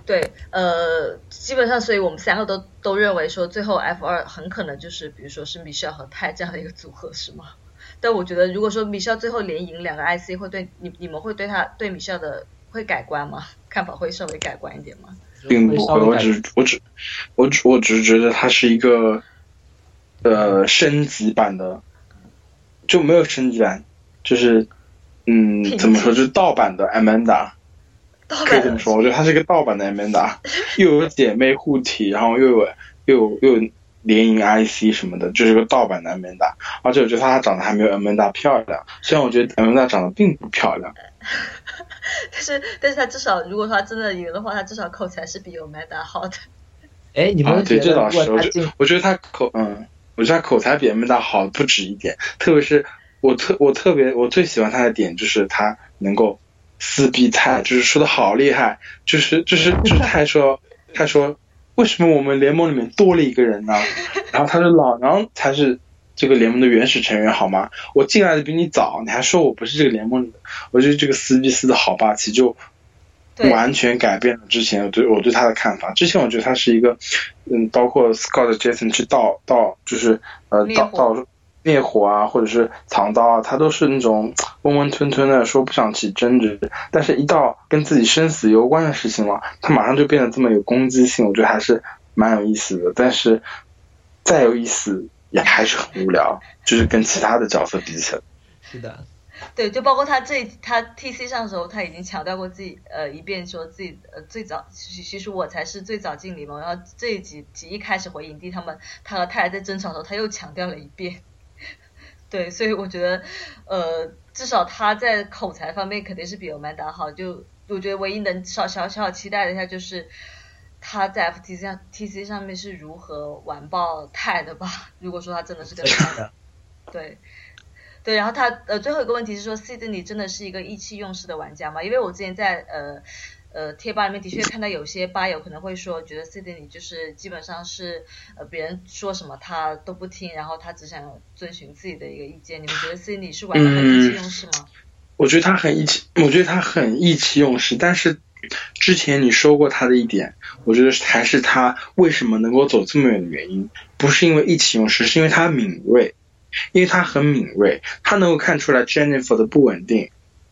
对，呃，基本上，所以我们三个都都认为说，最后 F 二很可能就是，比如说是 Michelle 和泰这样的一个组合，是吗？但我觉得，如果说 Michelle 最后连赢两个 IC，会对你你们会对他对 Michelle 的会改观吗？看法会稍微改观一点吗？并不会，我只我只我只我只是觉得它是一个呃升级版的，就没有升级版，就是嗯怎么说，就是盗版的 Amanda，可以这么说，我觉得它是一个盗版的 Amanda，又有姐妹护体，然后又有又有又有联营 IC 什么的，就是个盗版的 Amanda，而且我觉得她长得还没有 Amanda 漂亮，虽然我觉得 Amanda 长得并不漂亮。但是，但是他至少，如果说他真的赢的话，他至少口才是比欧麦达好的。哎，你们觉得？我觉我觉得他口，嗯，我觉得他口才比欧麦达好不止一点。特别是我特我特别我最喜欢他的点就是他能够撕逼泰，就是说的好厉害，就是就是就是他说他说为什么我们联盟里面多了一个人呢？然后他说老狼才是。这个联盟的原始成员好吗？我进来的比你早，你还说我不是这个联盟里的？我觉得这个撕逼撕的好霸气，就完全改变了之前我对我对他的看法。之前我觉得他是一个，嗯，包括 Scott Jason 去盗盗，就是呃盗盗灭火啊，或者是藏刀啊，他都是那种温温吞吞的，说不想起争执。但是，一到跟自己生死攸关的事情了，他马上就变得这么有攻击性。我觉得还是蛮有意思的。但是，再有意思。也还是很无聊，就是跟其他的角色比起来。是的，对，就包括他这他 T C 上的时候，他已经强调过自己呃一遍，说自己呃最早其其实我才是最早进联盟。然后这一集集一开始回营地，他们他和泰在争吵的时候，他又强调了一遍。对，所以我觉得呃至少他在口才方面肯定是比欧曼达好。就我觉得唯一能小小小期待的一下就是。他在 FTC 上 TC 上面是如何完爆泰的吧？如果说他真的是个泰，对对，然后他呃最后一个问题是说，Sydney 真的是一个意气用事的玩家吗？因为我之前在呃呃贴吧里面的确看到有些吧友可能会说，觉得 Sydney 就是基本上是呃别人说什么他都不听，然后他只想遵循自己的一个意见。你们觉得 Sydney 是玩的很意气用事吗？我觉得他很意气，我觉得他很意气用事，但是。之前你说过他的一点，我觉得还是他为什么能够走这么远的原因，不是因为意气用事，是因为他敏锐，因为他很敏锐，他能够看出来 Jennifer 的不稳定，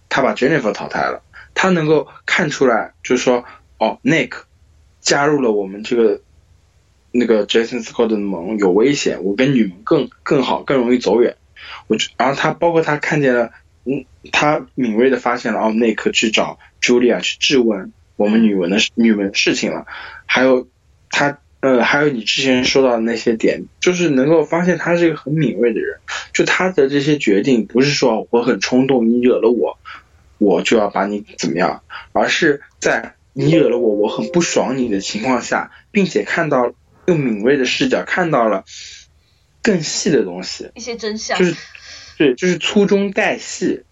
他把 Jennifer 淘汰了，他能够看出来，就是说，哦，Nick 加入了我们这个那个 Jason Scott 的盟有危险，我跟女盟更更好，更容易走远。我然后他包括他看见了，他敏锐的发现了奥内克去找 Julia 去质问我们女文的女文事情了，还有他呃还有你之前说到的那些点，就是能够发现他是一个很敏锐的人，就他的这些决定不是说我很冲动，你惹了我，我就要把你怎么样，而是在你惹了我，我很不爽你的情况下，并且看到用敏锐的视角看到了更细的东西，一些真相，就是对，就是粗中带细，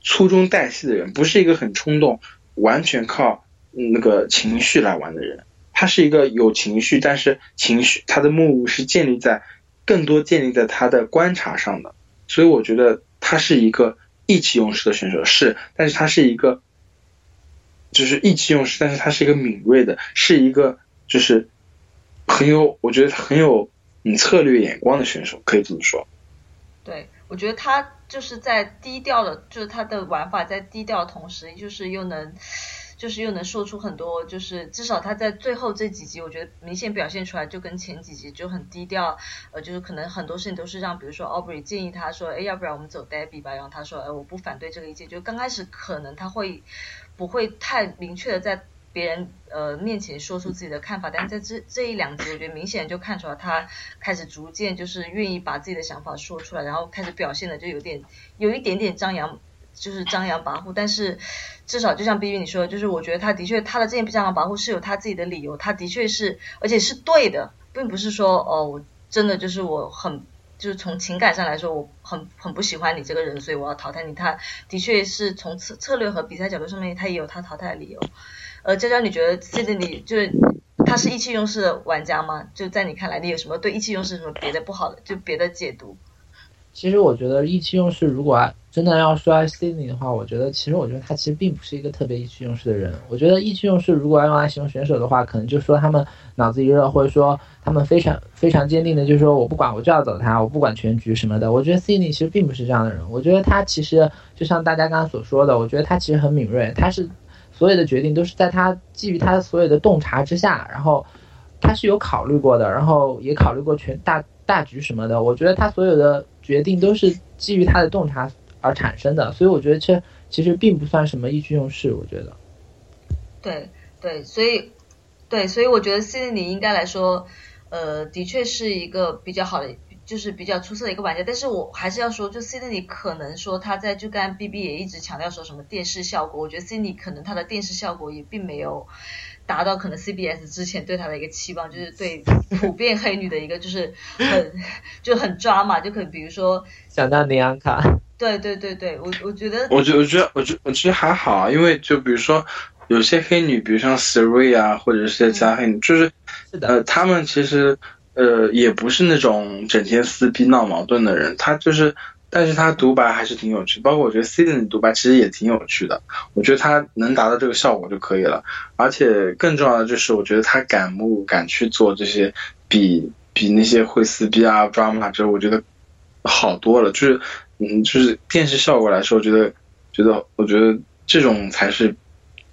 粗中带细的人，不是一个很冲动，完全靠那个情绪来玩的人。他是一个有情绪，但是情绪他的目的是建立在更多建立在他的观察上的，所以我觉得他是一个意气用事的选手，是，但是他是一个。就是意气用事，但是他是一个敏锐的，是一个就是很有，我觉得很有你策略眼光的选手，可以这么说。对，我觉得他就是在低调的，就是他的玩法在低调的同时，就是又能，就是又能说出很多，就是至少他在最后这几集，我觉得明显表现出来，就跟前几集就很低调，呃，就是可能很多事情都是让，比如说 Aubrey 建议他说，哎，要不然我们走 Debbie 吧，然后他说，哎，我不反对这个意见，就刚开始可能他会。不会太明确的在别人呃面前说出自己的看法，但是在这这一两集，我觉得明显就看出来他开始逐渐就是愿意把自己的想法说出来，然后开始表现的就有点有一点点张扬，就是张扬跋扈。但是至少就像 B B 你说的，就是我觉得他的确他的这件张扬跋扈是有他自己的理由，他的确是而且是对的，并不是说哦我真的就是我很。就是从情感上来说，我很很不喜欢你这个人，所以我要淘汰你。他的确是从策策略和比赛角度上面，他也有他淘汰的理由。呃，娇娇，你觉得现在你就是他是意气用事的玩家吗？就在你看来，你有什么对意气用事什么别的不好的，就别的解读？其实我觉得意气用事，如果真的要说 Sydney 的话，我觉得其实我觉得他其实并不是一个特别意气用事的人。我觉得意气用事如果要用来形容选手的话，可能就说他们脑子一热，或者说他们非常非常坚定的，就是说我不管我就要走他，我不管全局什么的。我觉得 Sydney 其实并不是这样的人。我觉得他其实就像大家刚刚所说的，我觉得他其实很敏锐，他是所有的决定都是在他基于他所有的洞察之下，然后他是有考虑过的，然后也考虑过全大大局什么的。我觉得他所有的决定都是基于他的洞察。而产生的，所以我觉得这其实并不算什么意气用事。我觉得，对对，所以对，所以我觉得 C 的你应该来说，呃，的确是一个比较好的，就是比较出色的一个玩家。但是我还是要说，就 C 的你可能说他在就跟 B B 也一直强调说什么电视效果，我觉得 C 的你可能他的电视效果也并没有达到可能 C B S 之前对他的一个期望，就是对普遍黑女的一个就是 很就很抓嘛，就可能比如说 想到尼安卡。对对对对，我我觉得，我觉我觉得我觉我其实还好，因为就比如说有些黑女，比如像 Siri 啊，或者是其他黑女，就是呃，他们其实呃也不是那种整天撕逼闹矛盾的人，他就是，但是他独白还是挺有趣，包括我觉得 C 的独白其实也挺有趣的，我觉得他能达到这个效果就可以了，而且更重要的就是我觉得他敢目敢去做这些，比比那些会撕逼啊 drama 这我觉得好多了，就是。嗯，就是电视效果来说，我觉得，觉得，我觉得这种才是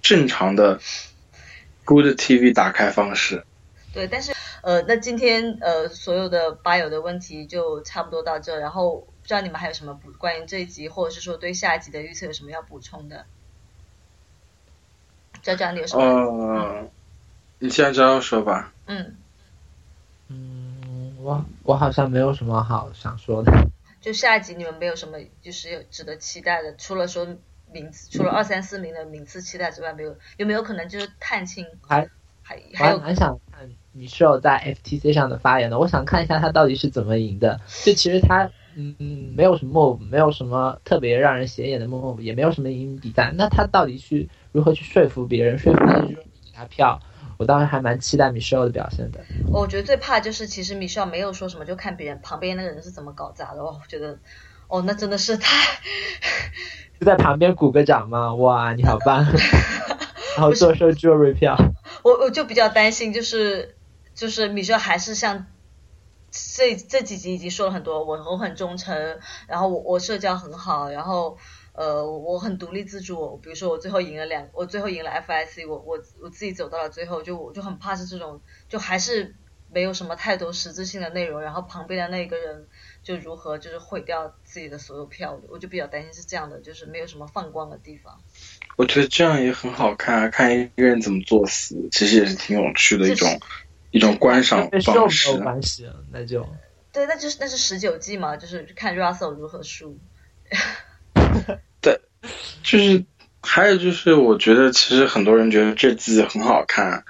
正常的 good TV 打开方式。对，但是呃，那今天呃，所有的吧友的问题就差不多到这，然后不知道你们还有什么补关于这一集，或者是说对下一集的预测有什么要补充的？娇娇，你有什么？呃，你先娇娇说吧。嗯嗯，我我好像没有什么好想说的。就下一集你们没有什么就是有值得期待的，除了说名次，除了二三四名的名次期待之外，没有有没有可能就是探亲？还还还有蛮想看米秀在 FTC 上的发言的，我想看一下他到底是怎么赢的。就其实他嗯嗯没有什么没有什么特别让人显眼的 move，也没有什么赢比赛，那他到底去如何去说服别人，说服他就给他票？我当时还蛮期待 Michelle 的表现的。我觉得最怕就是其实 Michelle 没有说什么，就看别人旁边那个人是怎么搞砸的。我觉得，哦，那真的是太 就在旁边鼓个掌嘛？哇，你好棒！然后做收 jewelry 票。我我就比较担心，就是就是 Michelle 还是像这这几集已经说了很多，我我很忠诚，然后我我社交很好，然后。呃，我很独立自主。比如说，我最后赢了两，我最后赢了 FIC，我我我自己走到了最后，就我就很怕是这种，就还是没有什么太多实质性的内容，然后旁边的那个人就如何就是毁掉自己的所有票，我就比较担心是这样的，就是没有什么放光的地方。我觉得这样也很好看啊，看一个人怎么作死，其实也是挺有趣的一种一种观赏方式。没有关系，那就对，那就是那是十九季嘛，就是看 Russell 如何输。对，就是还有就是，我觉得其实很多人觉得这季很好看。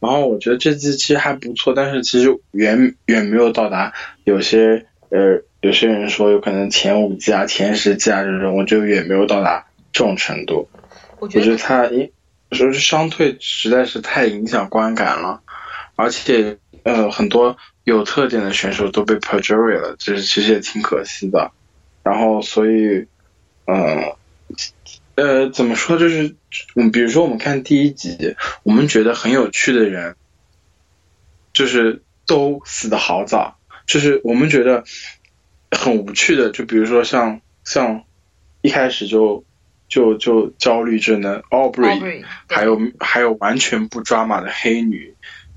然后我觉得这季其实还不错，但是其实远远没有到达有些呃有些人说有可能前五季啊、前十季啊这种，我觉得远没有到达这种程度。我觉得他因说是伤退实在是太影响观感了，而且呃很多有特点的选手都被 perjury 了，就是其实也挺可惜的。然后所以嗯。呃，怎么说？就是，嗯，比如说我们看第一集，我们觉得很有趣的人，就是都死的好早。就是我们觉得很无趣的，就比如说像像一开始就就就焦虑症的 Aubrey，还有还有完全不抓马的黑女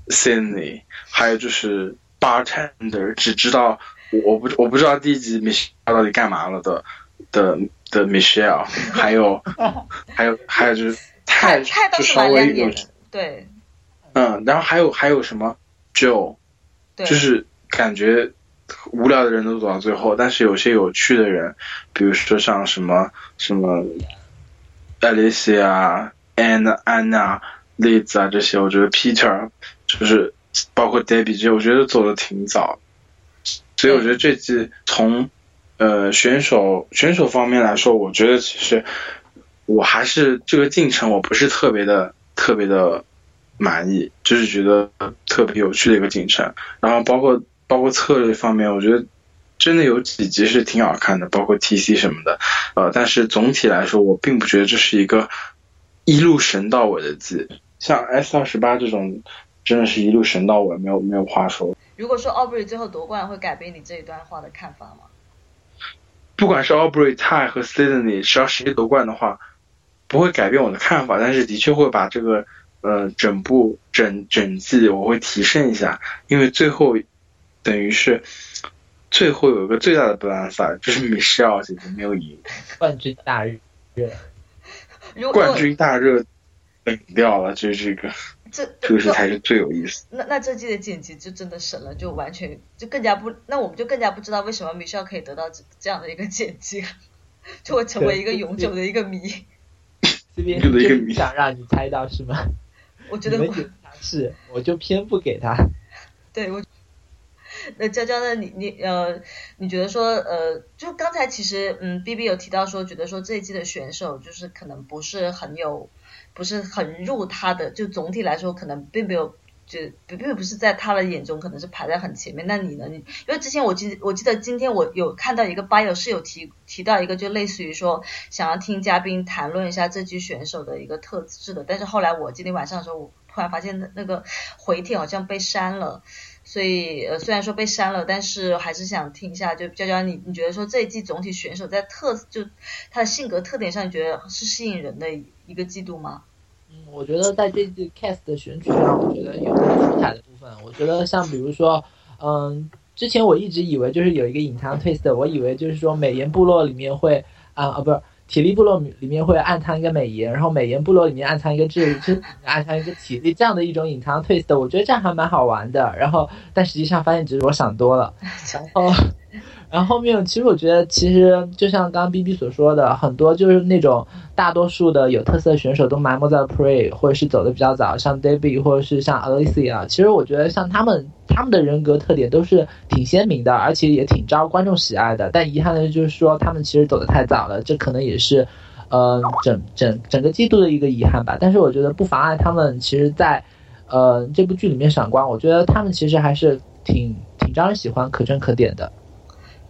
Cindy，还有就是 Bartender，只知道我不我不知道第一集 Michelle 到底干嘛了的的。的 Michelle，还有还有还有就是太就稍微有对，嗯，然后还有还有什么 Joe，就是感觉无聊的人都走到最后，但是有些有趣的人，比如说像什么什么 Alicia、Anna、Anna、Liz 啊这些，我觉得 Peter 就是包括 Debbie 这些，我觉得走的挺早，所以我觉得这季从。呃，选手选手方面来说，我觉得其实我还是这个进程我不是特别的特别的满意，就是觉得特别有趣的一个进程。然后包括包括策略方面，我觉得真的有几集是挺好看的，包括 T C 什么的。呃，但是总体来说，我并不觉得这是一个一路神到尾的季。像 S 二十八这种，真的是一路神到尾，没有没有话说。如果说 Aubrey 最后夺冠，会改变你这一段话的看法吗？不管是 Aubrey、Ty 和 Sydney，只要谁夺冠的话，不会改变我的看法。但是的确会把这个呃整部整整季我会提升一下，因为最后等于是最后有一个最大的 balance，就是 Michelle 姐姐没有赢冠军大热，冠军大热冷掉了，就是这个。这这个是才是最有意思。那那这季的剪辑就真的神了，就完全就更加不，那我们就更加不知道为什么米少可以得到这这样的一个剪辑，就会成为一个永久的一个谜。这边就想让你猜到是吗？我觉得是，我就偏不给他。对，我那娇娇呢？你你呃，你觉得说呃，就刚才其实嗯，B B 有提到说，觉得说这一季的选手就是可能不是很有。不是很入他的，就总体来说可能并没有，就并并不是在他的眼中可能是排在很前面。那你呢？你因为之前我记我记得今天我有看到一个 bio 是有提提到一个，就类似于说想要听嘉宾谈论一下这局选手的一个特质的。但是后来我今天晚上的时候，我突然发现那个回帖好像被删了。所以呃虽然说被删了，但是还是想听一下。就娇娇你你觉得说这一季总体选手在特就他的性格特点上，你觉得是吸引人的？一个季度吗？嗯，我觉得在这季 cast 的选取上，我觉得有很出彩的部分。我觉得像比如说，嗯，之前我一直以为就是有一个隐藏 twist，我以为就是说美颜部落里面会啊啊不是体力部落里面会暗藏一个美颜，然后美颜部落里面暗藏一个智力，就 暗藏一个体力这样的一种隐藏 twist，我觉得这样还蛮好玩的。然后但实际上发现只是我想多了，然后。然后后面，其实我觉得，其实就像刚刚 B B 所说的，很多就是那种大多数的有特色的选手都埋没在了 Pre，或者是走的比较早，像 Debbie 或者是像 Alicia。其实我觉得，像他们他们的人格特点都是挺鲜明的，而且也挺招观众喜爱的。但遗憾的就是说，他们其实走的太早了，这可能也是，呃，整整整个季度的一个遗憾吧。但是我觉得不妨碍他们，其实，在呃这部剧里面闪光。我觉得他们其实还是挺挺招人喜欢、可圈可点的。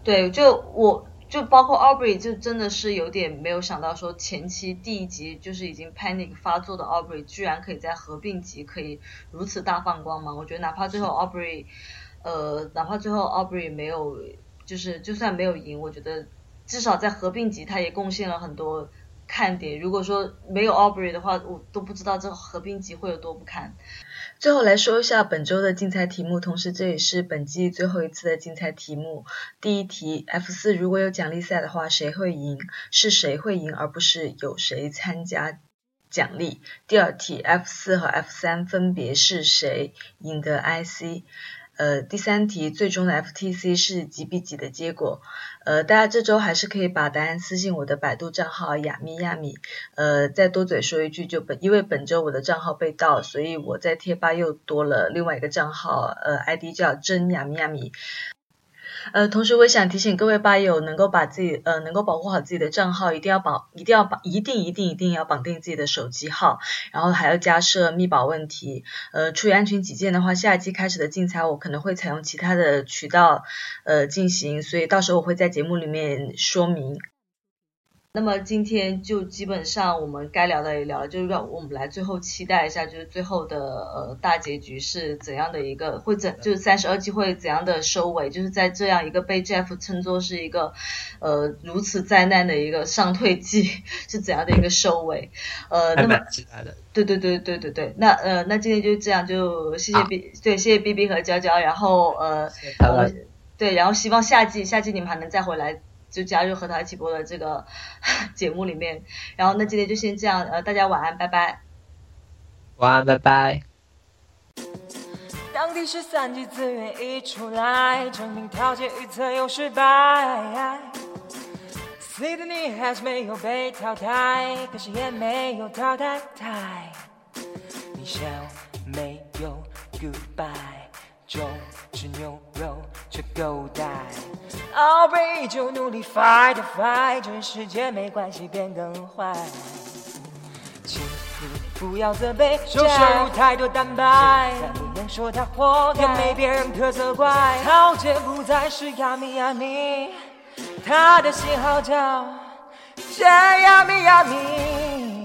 对，就我就包括 Aubrey，就真的是有点没有想到，说前期第一集就是已经 panic 发作的 Aubrey，居然可以在合并集可以如此大放光芒。我觉得哪怕最后 Aubrey，呃，哪怕最后 Aubrey 没有，就是就算没有赢，我觉得至少在合并集他也贡献了很多看点。如果说没有 Aubrey 的话，我都不知道这个合并集会有多不堪。最后来说一下本周的竞猜题目，同时这也是本季最后一次的竞猜题目。第一题，F 四如果有奖励赛的话，谁会赢？是谁会赢，而不是有谁参加奖励。第二题，F 四和 F 三分别是谁赢得 IC？呃，第三题，最终的 FTC 是几比几的结果？呃，大家这周还是可以把答案私信我的百度账号亚米亚米。呃，再多嘴说一句，就本因为本周我的账号被盗，所以我在贴吧又多了另外一个账号，呃，ID 叫真亚米亚米。呃，同时我也想提醒各位吧友，能够把自己呃能够保护好自己的账号，一定要绑，一定要绑，一定一定一定要绑定自己的手机号，然后还要加设密保问题。呃，出于安全起见的话，下一期开始的竞猜我可能会采用其他的渠道呃进行，所以到时候我会在节目里面说明。那么今天就基本上我们该聊的也聊了，就是让我们来最后期待一下，就是最后的呃大结局是怎样的一个会怎就是三十二季会怎样的收尾，就是在这样一个被 Jeff 称作是一个呃如此灾难的一个上退季是怎样的一个收尾，呃，那么对对对对对对，那呃那今天就这样，就谢谢 B 对谢谢 B B 和娇娇，然后呃对，然后希望夏季夏季你们还能再回来。就加入和他一起播的这个 节目里面，然后那今天就先这样，呃，大家晚安，拜拜。晚安，拜拜。当第十三季资源一出来，证明调解预测又失败。Sydney 还是没有被淘汰，可是也没有淘汰汰。你笑没有 Goodbye。中吃牛肉却狗带，奥贝就努力 fight fight，这世界没关系变更坏。请你不要责备，就摄入太多蛋白，但不能说他活该，也没别人可责怪。桃姐不再是亚米亚米，他的信号叫加亚米亚米。